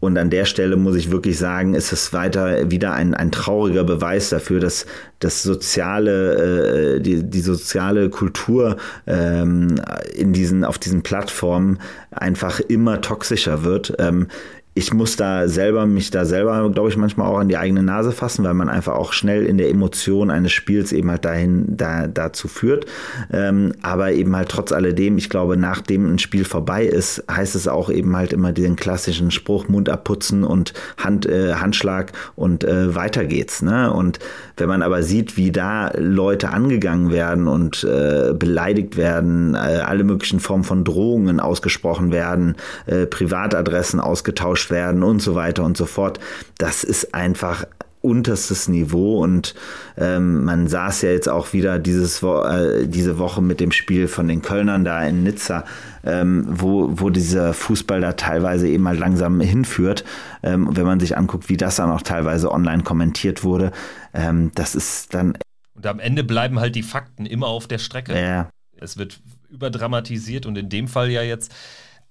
Und an der Stelle muss ich wirklich sagen, ist es weiter wieder ein, ein trauriger Beweis dafür, dass das soziale, äh, die, die soziale Kultur ähm, in diesen, auf diesen Plattformen einfach immer toxischer wird. Ähm, ich muss da selber, mich da selber, glaube ich, manchmal auch an die eigene Nase fassen, weil man einfach auch schnell in der Emotion eines Spiels eben halt dahin, da, dazu führt. Ähm, aber eben halt trotz alledem, ich glaube, nachdem ein Spiel vorbei ist, heißt es auch eben halt immer den klassischen Spruch, Mund abputzen und Hand, äh, Handschlag und äh, weiter geht's. Ne? Und wenn man aber sieht, wie da Leute angegangen werden und äh, beleidigt werden, äh, alle möglichen Formen von Drohungen ausgesprochen werden, äh, Privatadressen ausgetauscht ausgetauscht werden und so weiter und so fort. Das ist einfach unterstes Niveau und ähm, man saß ja jetzt auch wieder dieses Wo äh, diese Woche mit dem Spiel von den Kölnern da in Nizza, ähm, wo, wo dieser Fußball da teilweise eben mal langsam hinführt. Ähm, wenn man sich anguckt, wie das dann auch teilweise online kommentiert wurde, ähm, das ist dann. Und am Ende bleiben halt die Fakten immer auf der Strecke. Ja. Es wird überdramatisiert und in dem Fall ja jetzt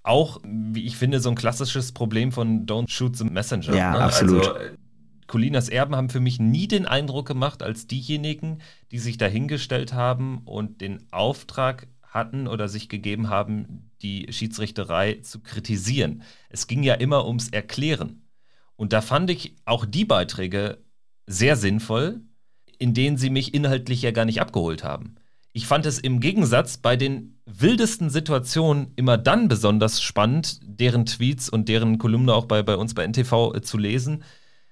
auch, wie ich finde, so ein klassisches Problem von Don't Shoot the Messenger. Ja, ne? absolut. Also, Colinas Erben haben für mich nie den Eindruck gemacht als diejenigen, die sich dahingestellt haben und den Auftrag hatten oder sich gegeben haben, die Schiedsrichterei zu kritisieren. Es ging ja immer ums Erklären. Und da fand ich auch die Beiträge sehr sinnvoll, in denen sie mich inhaltlich ja gar nicht abgeholt haben. Ich fand es im Gegensatz bei den wildesten Situationen immer dann besonders spannend, deren Tweets und deren Kolumne auch bei, bei uns bei NTV äh, zu lesen,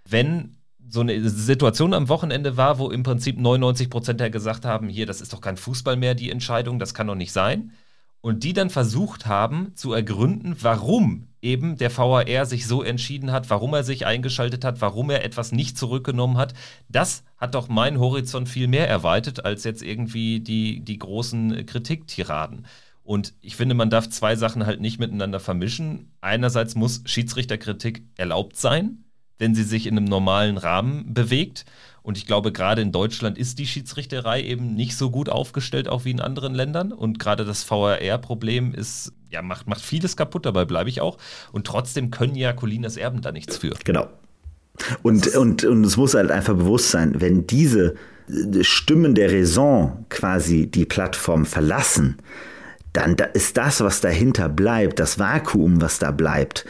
wenn so eine Situation am Wochenende war, wo im Prinzip 99 Prozent der gesagt haben, hier, das ist doch kein Fußball mehr, die Entscheidung, das kann doch nicht sein. Und die dann versucht haben zu ergründen, warum eben der VAR sich so entschieden hat, warum er sich eingeschaltet hat, warum er etwas nicht zurückgenommen hat. Das hat doch meinen Horizont viel mehr erweitert als jetzt irgendwie die, die großen Kritiktiraden. Und ich finde, man darf zwei Sachen halt nicht miteinander vermischen. Einerseits muss Schiedsrichterkritik erlaubt sein, wenn sie sich in einem normalen Rahmen bewegt. Und ich glaube, gerade in Deutschland ist die Schiedsrichterei eben nicht so gut aufgestellt, auch wie in anderen Ländern. Und gerade das VRR-Problem ist, ja, macht, macht vieles kaputt, dabei bleibe ich auch. Und trotzdem können ja Colinas Erben da nichts für. Genau. Und, und, und es muss halt einfach bewusst sein, wenn diese Stimmen der Raison quasi die Plattform verlassen, dann ist das, was dahinter bleibt, das Vakuum, was da bleibt,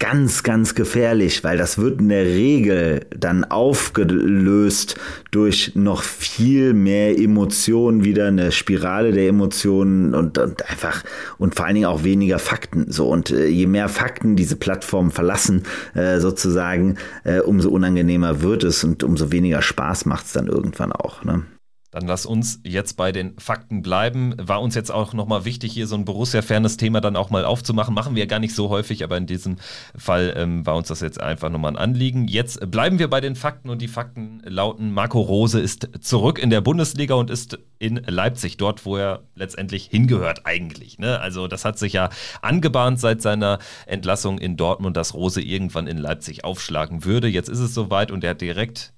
ganz, ganz gefährlich, weil das wird in der Regel dann aufgelöst durch noch viel mehr Emotionen, wieder eine Spirale der Emotionen und, und einfach und vor allen Dingen auch weniger Fakten. So und äh, je mehr Fakten diese Plattform verlassen, äh, sozusagen, äh, umso unangenehmer wird es und umso weniger Spaß macht es dann irgendwann auch. Ne? Dann lass uns jetzt bei den Fakten bleiben. War uns jetzt auch nochmal wichtig, hier so ein Borussia-fernes Thema dann auch mal aufzumachen. Machen wir ja gar nicht so häufig, aber in diesem Fall ähm, war uns das jetzt einfach nochmal ein Anliegen. Jetzt bleiben wir bei den Fakten und die Fakten lauten, Marco Rose ist zurück in der Bundesliga und ist in Leipzig, dort, wo er letztendlich hingehört eigentlich. Ne? Also das hat sich ja angebahnt seit seiner Entlassung in Dortmund, dass Rose irgendwann in Leipzig aufschlagen würde. Jetzt ist es soweit und er hat direkt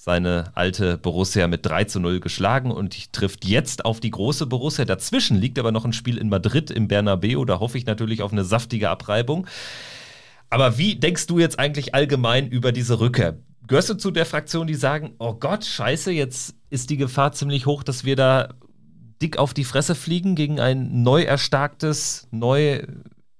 seine alte Borussia mit 3 zu 0 geschlagen und trifft jetzt auf die große Borussia. Dazwischen liegt aber noch ein Spiel in Madrid im Bernabeu. Da hoffe ich natürlich auf eine saftige Abreibung. Aber wie denkst du jetzt eigentlich allgemein über diese Rückkehr? Gehörst du zu der Fraktion, die sagen, oh Gott, scheiße, jetzt ist die Gefahr ziemlich hoch, dass wir da dick auf die Fresse fliegen gegen ein neu erstarktes, neu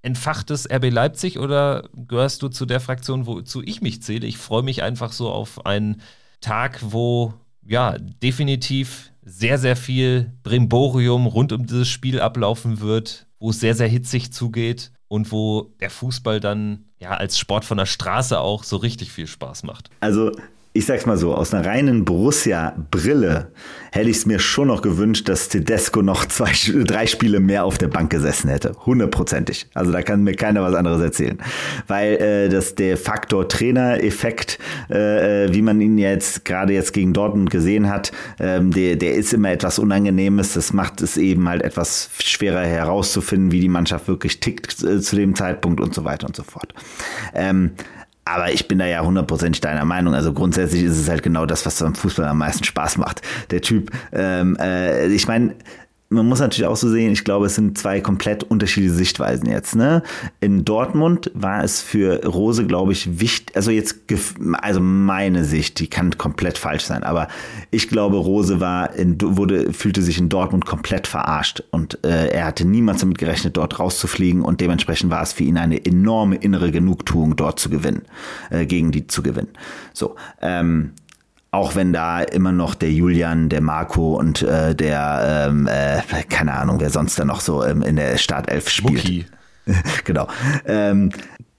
entfachtes RB Leipzig? Oder gehörst du zu der Fraktion, wozu ich mich zähle? Ich freue mich einfach so auf ein Tag, wo ja definitiv sehr, sehr viel Brimborium rund um dieses Spiel ablaufen wird, wo es sehr, sehr hitzig zugeht und wo der Fußball dann ja als Sport von der Straße auch so richtig viel Spaß macht. Also ich sag's mal so, aus einer reinen Borussia-Brille hätte ich es mir schon noch gewünscht, dass Tedesco noch zwei, drei Spiele mehr auf der Bank gesessen hätte. Hundertprozentig. Also da kann mir keiner was anderes erzählen. Weil äh, das der Faktor Trainer-Effekt, äh, äh wie man ihn jetzt gerade jetzt gegen Dortmund gesehen hat, ähm, der, der ist immer etwas Unangenehmes. Das macht es eben halt etwas schwerer herauszufinden, wie die Mannschaft wirklich tickt äh, zu dem Zeitpunkt und so weiter und so fort. Ähm, aber ich bin da ja hundertprozentig deiner Meinung. Also grundsätzlich ist es halt genau das, was am Fußball am meisten Spaß macht. Der Typ, ähm, äh, ich meine, man muss natürlich auch so sehen, ich glaube, es sind zwei komplett unterschiedliche Sichtweisen jetzt. Ne? In Dortmund war es für Rose, glaube ich, wichtig, also jetzt, also meine Sicht, die kann komplett falsch sein, aber ich glaube, Rose war in, wurde, fühlte sich in Dortmund komplett verarscht und äh, er hatte niemals damit gerechnet, dort rauszufliegen und dementsprechend war es für ihn eine enorme innere Genugtuung, dort zu gewinnen, äh, gegen die zu gewinnen. So, ähm, auch wenn da immer noch der Julian, der Marco und äh, der, ähm, äh, keine Ahnung, wer sonst da noch so ähm, in der Startelf spielt. *laughs* genau. Ähm,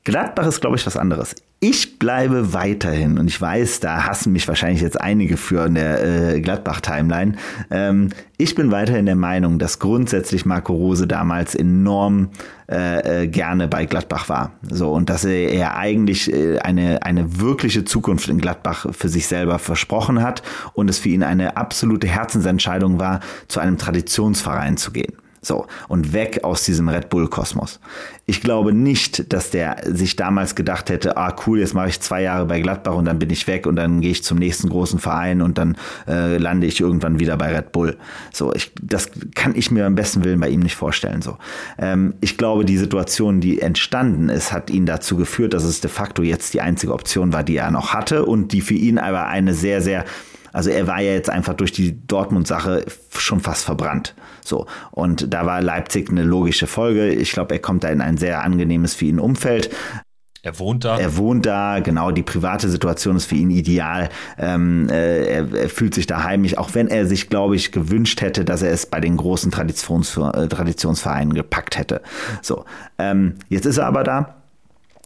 Gladbach ist, glaube ich, was anderes. Ich bleibe weiterhin, und ich weiß, da hassen mich wahrscheinlich jetzt einige für in der äh, Gladbach-Timeline. Ähm, ich bin weiterhin der Meinung, dass grundsätzlich Marco Rose damals enorm äh, äh, gerne bei Gladbach war. So, und dass er, er eigentlich äh, eine, eine wirkliche Zukunft in Gladbach für sich selber versprochen hat und es für ihn eine absolute Herzensentscheidung war, zu einem Traditionsverein zu gehen. So, und weg aus diesem Red Bull-Kosmos. Ich glaube nicht, dass der sich damals gedacht hätte, ah cool, jetzt mache ich zwei Jahre bei Gladbach und dann bin ich weg und dann gehe ich zum nächsten großen Verein und dann äh, lande ich irgendwann wieder bei Red Bull. So, ich, das kann ich mir am besten Willen bei ihm nicht vorstellen. So, ähm, ich glaube, die Situation, die entstanden ist, hat ihn dazu geführt, dass es de facto jetzt die einzige Option war, die er noch hatte und die für ihn aber eine sehr, sehr also er war ja jetzt einfach durch die Dortmund-Sache schon fast verbrannt. So. Und da war Leipzig eine logische Folge. Ich glaube, er kommt da in ein sehr angenehmes für ihn Umfeld. Er wohnt da. Er wohnt da, genau. Die private Situation ist für ihn ideal. Ähm, äh, er, er, fühlt sich da heimisch, auch wenn er sich, glaube ich, gewünscht hätte, dass er es bei den großen Traditions, äh, Traditionsvereinen gepackt hätte. So. Ähm, jetzt ist er aber da.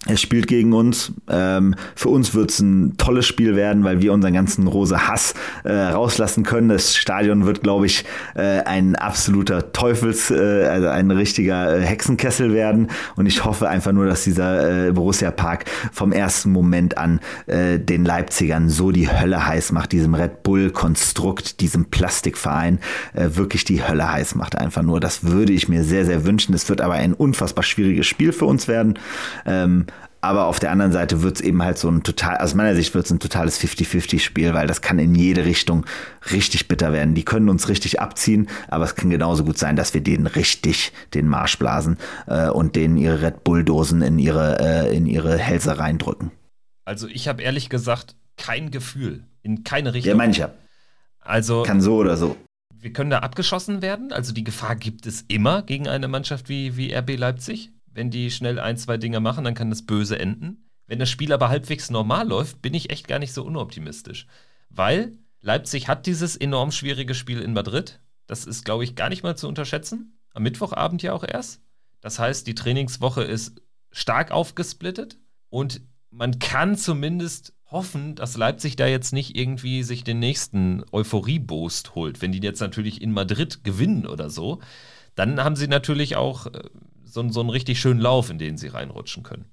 Er spielt gegen uns. Ähm, für uns wird es ein tolles Spiel werden, weil wir unseren ganzen rose Hass äh, rauslassen können. Das Stadion wird, glaube ich, äh, ein absoluter Teufels, äh, also ein richtiger äh, Hexenkessel werden. Und ich hoffe einfach nur, dass dieser äh, Borussia Park vom ersten Moment an äh, den Leipzigern so die Hölle heiß macht, diesem Red Bull-Konstrukt, diesem Plastikverein äh, wirklich die Hölle heiß macht. Einfach nur, das würde ich mir sehr, sehr wünschen. Es wird aber ein unfassbar schwieriges Spiel für uns werden. Ähm, aber auf der anderen Seite wird es eben halt so ein total, aus meiner Sicht wird es ein totales 50-50-Spiel, weil das kann in jede Richtung richtig bitter werden. Die können uns richtig abziehen, aber es kann genauso gut sein, dass wir denen richtig den Marsch blasen äh, und denen ihre Red Bull-Dosen in ihre, äh, in ihre Hälse reindrücken. Also ich habe ehrlich gesagt kein Gefühl in keine Richtung. Ja, ja. Also kann so oder so. Wir können da abgeschossen werden. Also die Gefahr gibt es immer gegen eine Mannschaft wie, wie RB Leipzig wenn die schnell ein, zwei Dinge machen, dann kann das böse enden. Wenn das Spiel aber halbwegs normal läuft, bin ich echt gar nicht so unoptimistisch. Weil Leipzig hat dieses enorm schwierige Spiel in Madrid. Das ist, glaube ich, gar nicht mal zu unterschätzen. Am Mittwochabend ja auch erst. Das heißt, die Trainingswoche ist stark aufgesplittet und man kann zumindest hoffen, dass Leipzig da jetzt nicht irgendwie sich den nächsten Euphorie-Boost holt. Wenn die jetzt natürlich in Madrid gewinnen oder so, dann haben sie natürlich auch äh, so, so einen richtig schönen Lauf, in den sie reinrutschen können.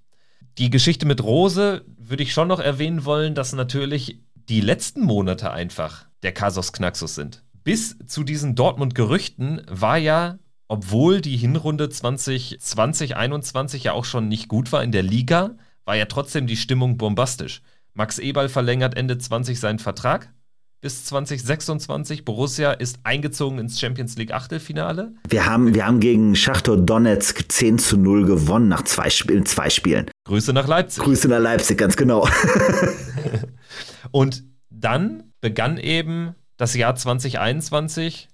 Die Geschichte mit Rose würde ich schon noch erwähnen wollen, dass natürlich die letzten Monate einfach der Kasus Knaxus sind. Bis zu diesen Dortmund-Gerüchten war ja, obwohl die Hinrunde 2020, 2021 ja auch schon nicht gut war in der Liga, war ja trotzdem die Stimmung bombastisch. Max Eberl verlängert Ende 20 seinen Vertrag bis 2026. Borussia ist eingezogen ins Champions League Achtelfinale. Wir haben, wir haben gegen Schachtor Donetsk 10 zu 0 gewonnen nach zwei, Spielen, zwei Spielen. Grüße nach Leipzig. Grüße nach Leipzig, ganz genau. *laughs* Und dann begann eben das Jahr 2021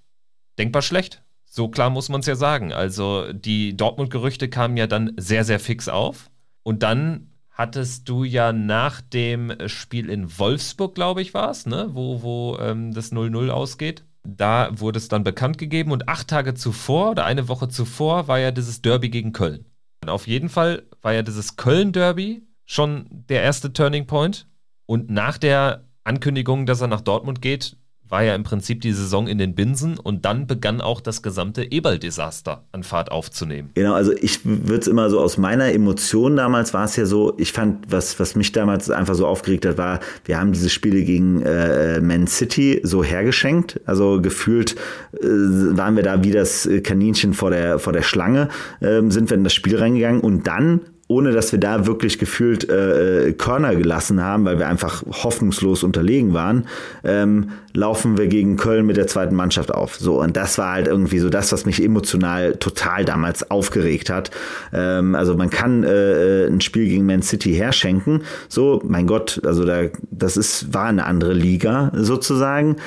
denkbar schlecht. So klar muss man es ja sagen. Also die Dortmund-Gerüchte kamen ja dann sehr, sehr fix auf. Und dann hattest du ja nach dem Spiel in Wolfsburg, glaube ich, war es, ne? wo, wo ähm, das 0-0 ausgeht. Da wurde es dann bekannt gegeben und acht Tage zuvor oder eine Woche zuvor war ja dieses Derby gegen Köln. Und auf jeden Fall war ja dieses Köln-Derby schon der erste Turning Point. Und nach der Ankündigung, dass er nach Dortmund geht, war ja im Prinzip die Saison in den Binsen und dann begann auch das gesamte Eberl-Desaster an Fahrt aufzunehmen. Genau, also ich würde es immer so aus meiner Emotion damals war es ja so, ich fand, was, was mich damals einfach so aufgeregt hat, war, wir haben diese Spiele gegen äh, Man City so hergeschenkt. Also gefühlt äh, waren wir da wie das Kaninchen vor der, vor der Schlange, äh, sind wir in das Spiel reingegangen und dann ohne dass wir da wirklich gefühlt äh, Körner gelassen haben, weil wir einfach hoffnungslos unterlegen waren, ähm, laufen wir gegen Köln mit der zweiten Mannschaft auf. So, und das war halt irgendwie so das, was mich emotional total damals aufgeregt hat. Ähm, also man kann äh, äh ein Spiel gegen Man City herschenken. So, mein Gott, also da, das ist, war eine andere Liga sozusagen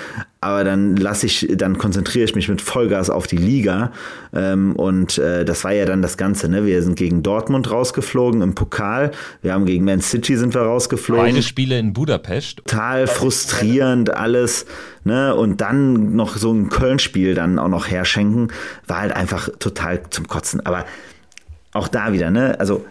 aber dann lasse ich, dann konzentriere ich mich mit Vollgas auf die Liga. Ähm, und äh, das war ja dann das Ganze, ne? Wir sind gegen Dortmund rausgeflogen im Pokal. Wir haben gegen Man City sind wir rausgeflogen. Beide Spiele in Budapest. Total frustrierend alles. Ne? Und dann noch so ein Köln-Spiel dann auch noch herschenken, war halt einfach total zum Kotzen. Aber auch da wieder, ne? Also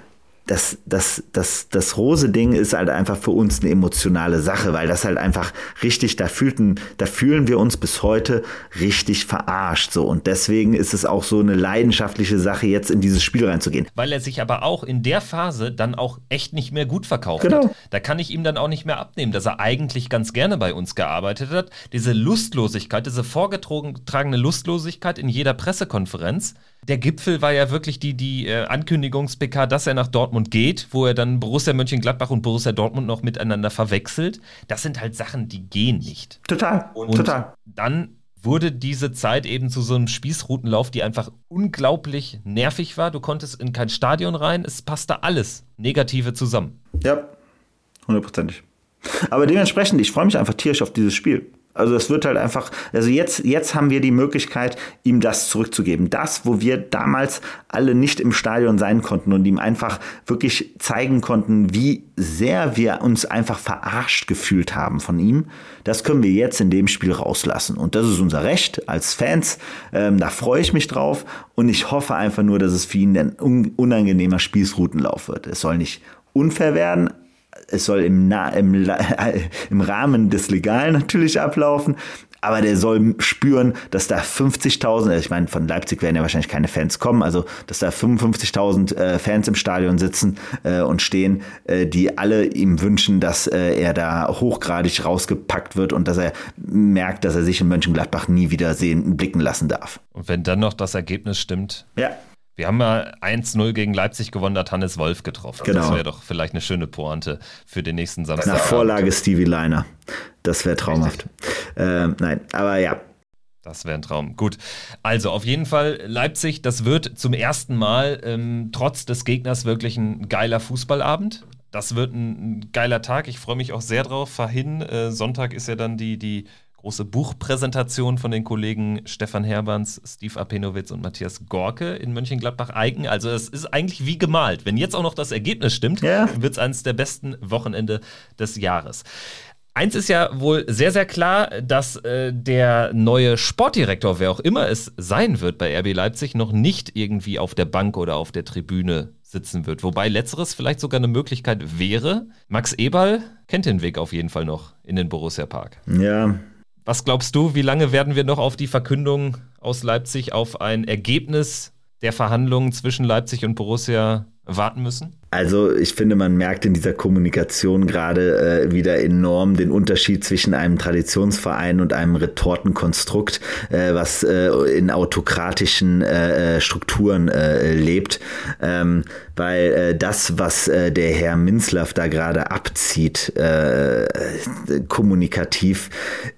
das, das, das, das Rose-Ding ist halt einfach für uns eine emotionale Sache, weil das halt einfach richtig, da fühlten, da fühlen wir uns bis heute richtig verarscht, so. Und deswegen ist es auch so eine leidenschaftliche Sache, jetzt in dieses Spiel reinzugehen. Weil er sich aber auch in der Phase dann auch echt nicht mehr gut verkauft Genau. hat. Da kann ich ihm dann auch nicht mehr abnehmen, dass er eigentlich ganz gerne bei uns gearbeitet hat. Diese Lustlosigkeit, diese vorgetragene Lustlosigkeit in jeder Pressekonferenz. Der Gipfel war ja wirklich die, die äh, Ankündigungs-PK, dass er nach Dortmund geht, wo er dann Borussia Mönchengladbach und Borussia Dortmund noch miteinander verwechselt. Das sind halt Sachen, die gehen nicht. Total, Und total. dann wurde diese Zeit eben zu so einem Spießrutenlauf, die einfach unglaublich nervig war. Du konntest in kein Stadion rein, es passte alles Negative zusammen. Ja, hundertprozentig. Aber dementsprechend, ich freue mich einfach tierisch auf dieses Spiel. Also es wird halt einfach, also jetzt, jetzt haben wir die Möglichkeit, ihm das zurückzugeben. Das, wo wir damals alle nicht im Stadion sein konnten und ihm einfach wirklich zeigen konnten, wie sehr wir uns einfach verarscht gefühlt haben von ihm, das können wir jetzt in dem Spiel rauslassen. Und das ist unser Recht als Fans. Ähm, da freue ich mich drauf und ich hoffe einfach nur, dass es für ihn ein un unangenehmer Spießrutenlauf wird. Es soll nicht unfair werden, es soll im, Na im, *laughs* im Rahmen des Legalen natürlich ablaufen, aber der soll spüren, dass da 50.000, ich meine, von Leipzig werden ja wahrscheinlich keine Fans kommen, also dass da 55.000 äh, Fans im Stadion sitzen äh, und stehen, äh, die alle ihm wünschen, dass äh, er da hochgradig rausgepackt wird und dass er merkt, dass er sich in Mönchengladbach nie wieder sehen, blicken lassen darf. Und wenn dann noch das Ergebnis stimmt, Ja, wir haben mal 1-0 gegen Leipzig gewonnen, da hat Hannes Wolf getroffen. Genau. Das wäre doch vielleicht eine schöne Pointe für den nächsten Samstag. nach Vorlage Stevie Liner. Das wäre traumhaft. Ähm, nein, aber ja, Das wäre ein Traum. Gut. Also auf jeden Fall Leipzig, das wird zum ersten Mal ähm, trotz des Gegners wirklich ein geiler Fußballabend. Das wird ein, ein geiler Tag. Ich freue mich auch sehr drauf. Vorhin, äh, Sonntag ist ja dann die, die große Buchpräsentation von den Kollegen Stefan Herberns, Steve Apenowitz und Matthias Gorke in Mönchengladbach-Eigen. Also es ist eigentlich wie gemalt. Wenn jetzt auch noch das Ergebnis stimmt, Ja. wird es eines der besten Wochenende des Jahres. Eins ist ja wohl sehr, sehr klar, dass äh, der neue Sportdirektor, wer auch immer es sein wird bei RB Leipzig, noch nicht irgendwie auf der Bank oder auf der Tribüne sitzen wird. Wobei letzteres vielleicht sogar eine Möglichkeit wäre. Max Eberl kennt den Weg auf jeden Fall noch in den Borussia Park. ja, Was glaubst du, wie lange werden wir noch auf die Verkündung aus Leipzig, auf ein Ergebnis der Verhandlungen zwischen Leipzig und Borussia warten müssen? Also ich finde, man merkt in dieser Kommunikation gerade äh, wieder enorm den Unterschied zwischen einem Traditionsverein und einem Retortenkonstrukt, äh, was äh, in autokratischen äh, äh, Strukturen äh, lebt. Ähm, weil das, was der Herr Minzlaff da gerade abzieht, kommunikativ,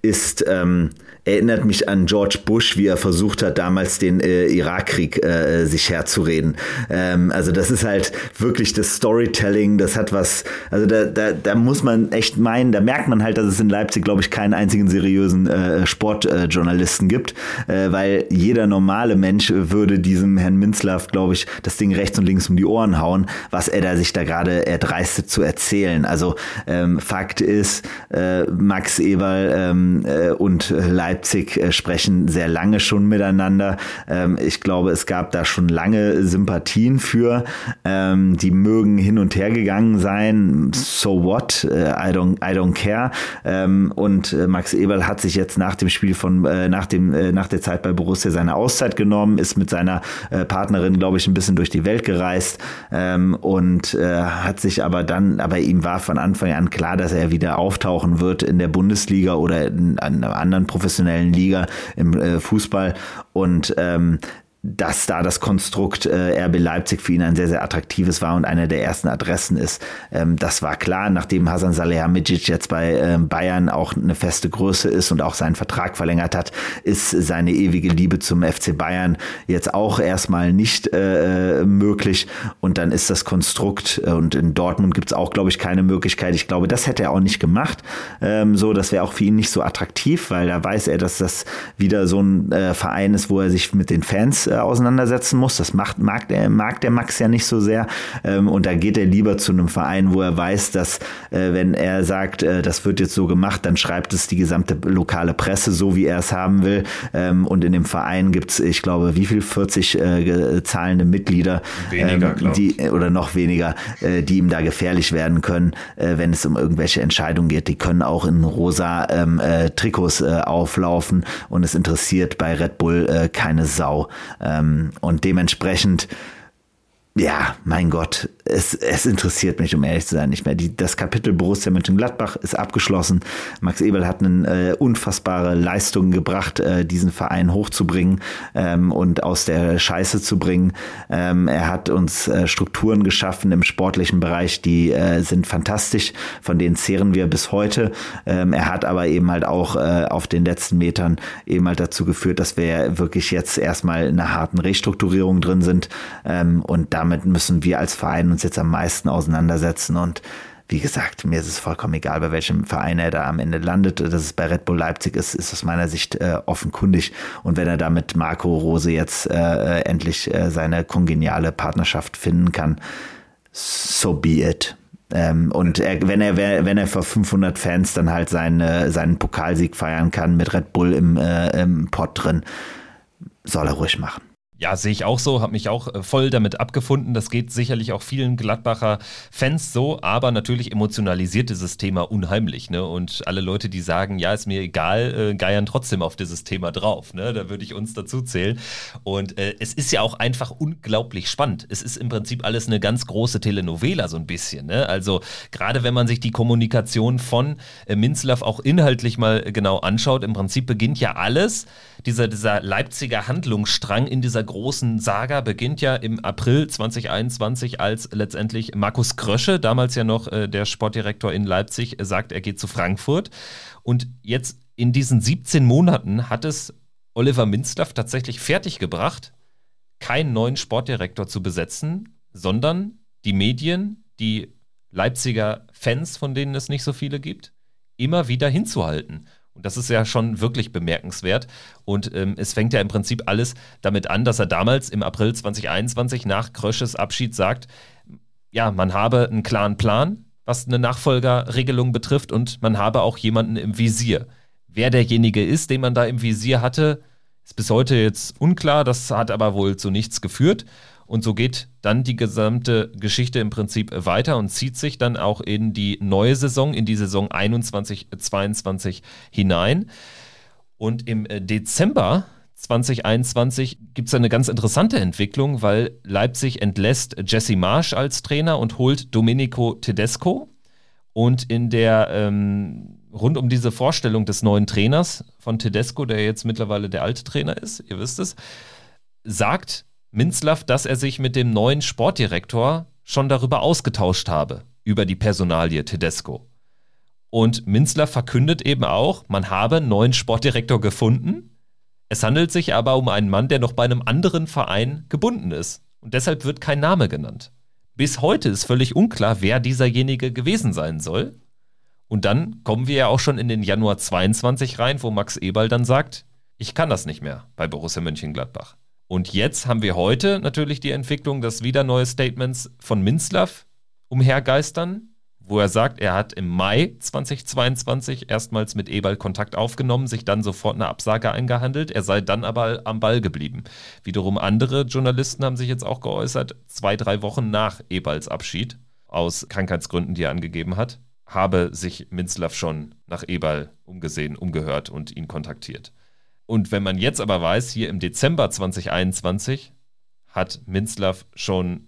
ist... Ähm, erinnert mich an George Bush, wie er versucht hat, damals den äh, Irakkrieg äh, sich herzureden. Ähm, also das ist halt wirklich das Storytelling, das hat was, also da, da, da muss man echt meinen, da merkt man halt, dass es in Leipzig, glaube ich, keinen einzigen seriösen äh, Sportjournalisten gibt, äh, weil jeder normale Mensch würde diesem Herrn Minzlaff, glaube ich, das Ding rechts und links um die Ohren hauen, was er da sich da gerade erdreistet zu erzählen. Also ähm, Fakt ist, äh, Max Eberl ähm, äh, und Leipzig äh, sprechen sehr lange schon miteinander. Ähm, ich glaube, es gab da schon lange Sympathien für. Ähm, die mögen hin und her gegangen sein. So what? Äh, I, don't, I don't care. Ähm, und äh, Max Eberl hat sich jetzt nach dem Spiel von, nach, dem, nach der Zeit bei Borussia seine Auszeit genommen, ist mit seiner Partnerin, glaube ich, ein bisschen durch die Welt gereist und hat sich aber dann, aber ihm war von Anfang an klar, dass er wieder auftauchen wird in der Bundesliga oder in einer anderen professionellen Liga im äh, Fußball. Und ähm, dass da das Konstrukt äh, RB Leipzig für ihn ein sehr, sehr attraktives war und einer der ersten Adressen ist. Ähm, das war klar, nachdem Hasan Salihamidzic jetzt bei ähm, Bayern auch eine feste Größe ist und auch seinen Vertrag verlängert hat, ist seine ewige Liebe zum FC Bayern jetzt auch erstmal nicht äh, möglich. Und dann ist das Konstrukt, äh, und in Dortmund gibt's auch, glaube ich, keine Möglichkeit. Ich glaube, das hätte er auch nicht gemacht. Ähm, so, das wäre auch für ihn nicht so attraktiv, weil da weiß er, dass das wieder so ein äh, Verein ist, wo er sich mit den Fans äh, auseinandersetzen muss. Das macht, mag, der, mag der Max ja nicht so sehr. Ähm, und da geht er lieber zu einem Verein, wo er weiß, dass äh, wenn er sagt, äh, das wird jetzt so gemacht, dann schreibt es die gesamte lokale Presse so, wie er es haben will. Ähm, und in dem Verein gibt es, ich glaube, wie viel? 40 äh, zahlende Mitglieder. Weniger, ähm, die, Oder noch weniger, äh, die ihm da gefährlich werden können, äh, wenn es um irgendwelche Entscheidungen geht. Die können auch in rosa ähm, äh, Trikots äh, auflaufen und es interessiert bei Red Bull äh, keine Sau. Ähm, und dementsprechend ja, mein Gott, es, es interessiert mich, um ehrlich zu sein, nicht mehr. Die, das Kapitel Borussia Mönchengladbach ist abgeschlossen. Max Ebel hat eine äh, unfassbare Leistung gebracht, äh, diesen Verein hochzubringen ähm, und aus der Scheiße zu bringen. Ähm, er hat uns äh, Strukturen geschaffen im sportlichen Bereich, die äh, sind fantastisch, von denen zehren wir bis heute. Ähm, er hat aber eben halt auch äh, auf den letzten Metern eben halt dazu geführt, dass wir wirklich jetzt erstmal in einer harten Restrukturierung drin sind ähm, und da damit müssen wir als Verein uns jetzt am meisten auseinandersetzen und wie gesagt, mir ist es vollkommen egal, bei welchem Verein er da am Ende landet. Dass es bei Red Bull Leipzig ist, ist aus meiner Sicht äh, offenkundig. Und wenn er da mit Marco Rose jetzt äh, äh, endlich äh, seine kongeniale Partnerschaft finden kann, so be it. Ähm, und er, wenn er wenn er vor 500 Fans dann halt seine, seinen Pokalsieg feiern kann mit Red Bull im, äh, im Pott drin, soll er ruhig machen. Ja, sehe ich auch so, habe mich auch äh, voll damit abgefunden. Das geht sicherlich auch vielen Gladbacher Fans so, aber natürlich emotionalisiert dieses Thema unheimlich. Ne? Und alle Leute, die sagen, ja, ist mir egal, äh, geiern trotzdem auf dieses Thema drauf. Ne? Da würde ich uns dazu zählen. Und äh, es ist ja auch einfach unglaublich spannend. Es ist im Prinzip alles eine ganz große Telenovela, so ein bisschen. Ne? Also gerade wenn man sich die Kommunikation von äh, Minzlaff auch inhaltlich mal genau anschaut, im Prinzip beginnt ja alles, dieser, dieser Leipziger Handlungsstrang in dieser großen Saga beginnt ja im April 2021, als letztendlich Markus Krösche, damals ja noch äh, der Sportdirektor in Leipzig, sagt, er geht zu Frankfurt. Und jetzt in diesen 17 Monaten hat es Oliver Minzlaff tatsächlich fertiggebracht, keinen neuen Sportdirektor zu besetzen, sondern die Medien, die Leipziger Fans, von denen es nicht so viele gibt, immer wieder hinzuhalten. Das ist ja schon wirklich bemerkenswert. Und ähm, es fängt ja im Prinzip alles damit an, dass er damals im April 2021 nach Krösches Abschied sagt, ja, man habe einen klaren Plan, was eine Nachfolgerregelung betrifft und man habe auch jemanden im Visier. Wer derjenige ist, den man da im Visier hatte, ist bis heute jetzt unklar. Das hat aber wohl zu nichts geführt. Und so geht dann die gesamte Geschichte im Prinzip weiter und zieht sich dann auch in die neue Saison, in die Saison 21-22 hinein. Und im äh, Dezember 2021 gibt es eine ganz interessante Entwicklung, weil Leipzig entlässt Jesse Marsch als Trainer und holt Domenico Tedesco. Und in der ähm, rund um diese Vorstellung des neuen Trainers von Tedesco, der jetzt mittlerweile der alte Trainer ist, ihr wisst es, sagt Minzlaff, dass er sich mit dem neuen Sportdirektor schon darüber ausgetauscht habe, über die Personalie Tedesco. Und Minzlaff verkündet eben auch, man habe einen neuen Sportdirektor gefunden. Es handelt sich aber um einen Mann, der noch bei einem anderen Verein gebunden ist. Und deshalb wird kein Name genannt. Bis heute ist völlig unklar, wer dieserjenige gewesen sein soll. Und dann kommen wir ja auch schon in den Januar 22 rein, wo Max Eberl dann sagt, ich kann das nicht mehr bei Borussia Mönchengladbach. Und jetzt haben wir heute natürlich die Entwicklung, dass wieder neue Statements von Minzlaff umhergeistern, wo er sagt, er hat im Mai 2022 erstmals mit Eberl Kontakt aufgenommen, sich dann sofort eine Absage eingehandelt, er sei dann aber am Ball geblieben. Wiederum andere Journalisten haben sich jetzt auch geäußert, zwei, drei Wochen nach Eberls Abschied, aus Krankheitsgründen, die er angegeben hat, habe sich Minzlaff schon nach Eberl umgesehen, umgehört und ihn kontaktiert. Und wenn man jetzt aber weiß, hier im Dezember 2021 hat Minzlaff schon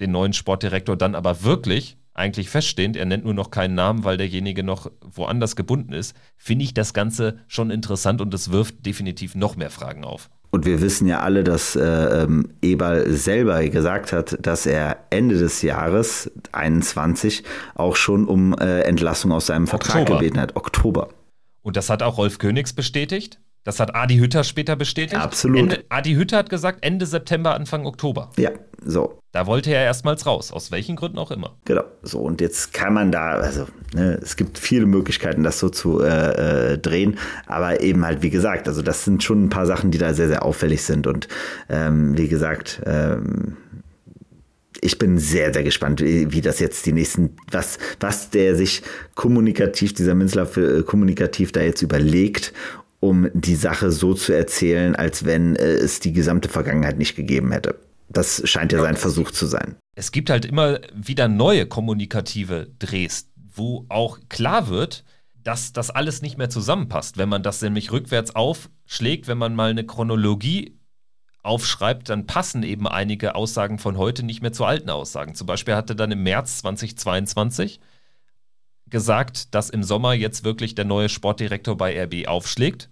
den neuen Sportdirektor dann aber wirklich eigentlich feststehend, er nennt nur noch keinen Namen, weil derjenige noch woanders gebunden ist, finde ich das Ganze schon interessant und es wirft definitiv noch mehr Fragen auf. Und wir wissen ja alle, dass äh, ähm, Eberl selber gesagt hat, dass er Ende des Jahres 21 auch schon um äh, Entlassung aus seinem Vertrag Oktober. gebeten hat. Oktober. Und das hat auch Rolf Königs bestätigt Das hat Adi Hütter später bestätigt. Absolut. Ende, Adi Hütter hat gesagt, Ende September, Anfang Oktober. Ja, so. Da wollte er erstmals raus, aus welchen Gründen auch immer. Genau. So, und jetzt kann man da, also ne, es gibt viele Möglichkeiten, das so zu äh, äh, drehen, aber eben halt, wie gesagt, also das sind schon ein paar Sachen, die da sehr, sehr auffällig sind. Und ähm, wie gesagt, ähm, ich bin sehr, sehr gespannt, wie, wie, das jetzt die nächsten, was, was der sich kommunikativ, dieser Minzler äh, kommunikativ da jetzt überlegt um die Sache so zu erzählen, als wenn äh, es die gesamte Vergangenheit nicht gegeben hätte. Das scheint ja sein Versuch zu sein. Es gibt halt immer wieder neue kommunikative Drehs, wo auch klar wird, dass das alles nicht mehr zusammenpasst. Wenn man das nämlich rückwärts aufschlägt, wenn man mal eine Chronologie aufschreibt, dann passen eben einige Aussagen von heute nicht mehr zu alten Aussagen. Zum Beispiel hatte dann im März 2022 gesagt, dass im Sommer jetzt wirklich der neue Sportdirektor bei RB aufschlägt.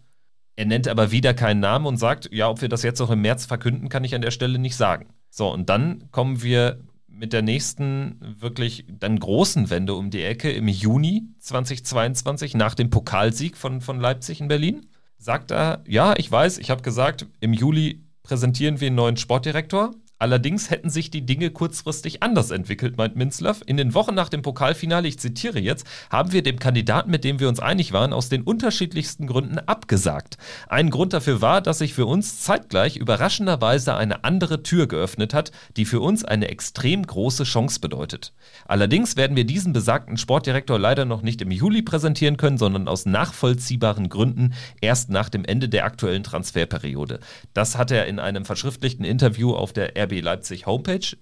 Er nennt aber wieder keinen Namen und sagt, ja, ob wir das jetzt noch im März verkünden, kann ich an der Stelle nicht sagen. So, und dann kommen wir mit der nächsten wirklich dann großen Wende um die Ecke im Juni 2022 nach dem Pokalsieg von, von Leipzig in Berlin. Sagt er, ja, ich weiß, ich habe gesagt, im Juli präsentieren wir einen neuen Sportdirektor. Allerdings hätten sich die Dinge kurzfristig anders entwickelt, meint Minzlaff. In den Wochen nach dem Pokalfinale, ich zitiere jetzt, haben wir dem Kandidaten, mit dem wir uns einig waren, aus den unterschiedlichsten Gründen abgesagt. Ein Grund dafür war, dass sich für uns zeitgleich überraschenderweise eine andere Tür geöffnet hat, die für uns eine extrem große Chance bedeutet. Allerdings werden wir diesen besagten Sportdirektor leider noch nicht im Juli präsentieren können, sondern aus nachvollziehbaren Gründen erst nach dem Ende der aktuellen Transferperiode. Das hat er in einem verschriftlichten Interview auf der RB Leipzig Homepage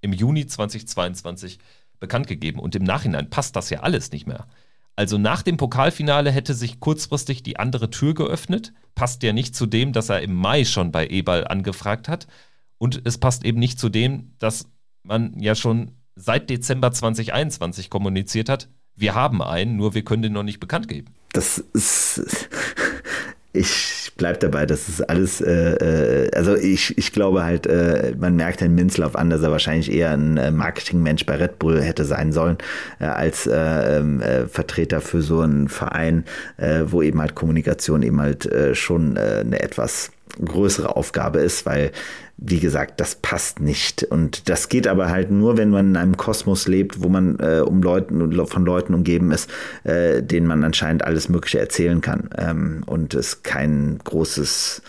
im Juni 2022 bekannt gegeben. Und im Nachhinein passt das ja alles nicht mehr. Also nach dem Pokalfinale hätte sich kurzfristig die andere Tür geöffnet. Passt ja nicht zu dem, dass er im Mai schon bei Ebal angefragt hat. Und es passt eben nicht zu dem, dass man ja schon seit Dezember 2021 kommuniziert hat. Wir haben einen, nur wir können den noch nicht bekannt geben. Das ist *laughs* ich bleibe dabei, das ist alles, äh, äh, also ich, ich glaube halt, äh, man merkt Herrn Minzlaff an, dass er wahrscheinlich eher ein äh, Marketingmensch bei Red Bull hätte sein sollen, äh, als äh, ähm, äh, Vertreter für so einen Verein, äh, wo eben halt Kommunikation eben halt äh, schon äh, eine etwas größere Aufgabe ist, weil wie gesagt, das passt nicht. Und das geht aber halt nur, wenn man in einem Kosmos lebt, wo man äh, um Leuten, von Leuten umgeben ist, äh, denen man anscheinend alles Mögliche erzählen kann. Ähm, und es kein großes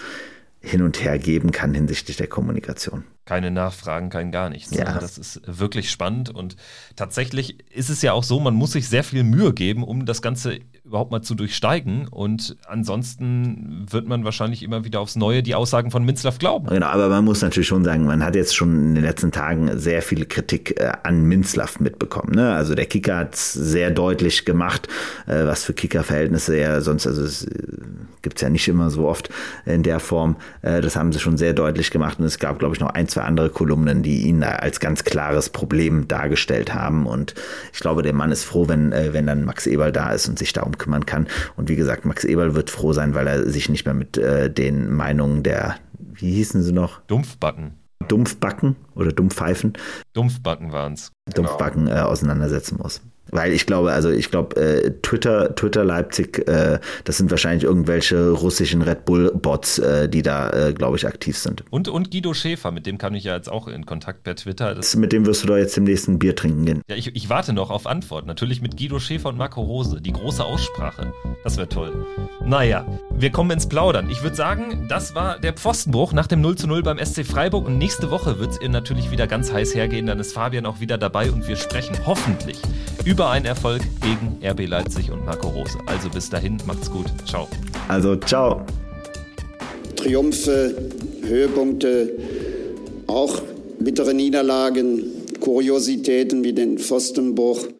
Hin und Her geben kann hinsichtlich der Kommunikation keine Nachfragen, kein gar nichts. Ja. Das ist wirklich spannend und tatsächlich ist es ja auch so, man muss sich sehr viel Mühe geben, um das Ganze überhaupt mal zu durchsteigen und ansonsten wird man wahrscheinlich immer wieder aufs Neue die Aussagen von Minzlaff glauben. Genau, aber man muss natürlich schon sagen, man hat jetzt schon in den letzten Tagen sehr viel Kritik äh, an Minzlaff mitbekommen. Ne? Also der Kicker hat es sehr deutlich gemacht, äh, was für Kicker-Verhältnisse er sonst, also es äh, gibt es ja nicht immer so oft in der Form, äh, das haben sie schon sehr deutlich gemacht und es gab, glaube ich, noch ein, zwei andere Kolumnen, die ihn als ganz klares Problem dargestellt haben. Und ich glaube, der Mann ist froh, wenn, äh, wenn dann Max Eberl da ist und sich darum kümmern kann. Und wie gesagt, Max Eberl wird froh sein, weil er sich nicht mehr mit äh, den Meinungen der, wie hießen sie noch? Dumpfbacken. Dumpfbacken oder Dumpfpfeifen. Dumpfbacken waren es. Dumpfbacken äh, auseinandersetzen muss. Weil ich glaube, also ich glaube, äh, Twitter, Twitter Leipzig, äh, das sind wahrscheinlich irgendwelche russischen Red Bull-Bots, äh, die da, äh, glaube ich, aktiv sind. Und, und Guido Schäfer, mit dem kam ich ja jetzt auch in Kontakt per Twitter. Das mit dem wirst du doch jetzt im nächsten Bier trinken gehen. Ja, ich, ich warte noch auf Antwort. Natürlich mit Guido Schäfer und Marco Rose. Die große Aussprache. Das wäre toll. Naja, wir kommen ins Plaudern. Ich würde sagen, das war der Pfostenbruch nach dem 0 zu 0 beim SC Freiburg. Und nächste Woche wird es ihr natürlich wieder ganz heiß hergehen. Dann ist Fabian auch wieder dabei und wir sprechen hoffentlich über über einen Erfolg gegen RB Leipzig und Marco Rose. Also bis dahin, macht's gut. Ciao. Also, ciao. Triumphe, Höhepunkte, auch bittere Niederlagen, Kuriositäten wie den Pfostenbruch.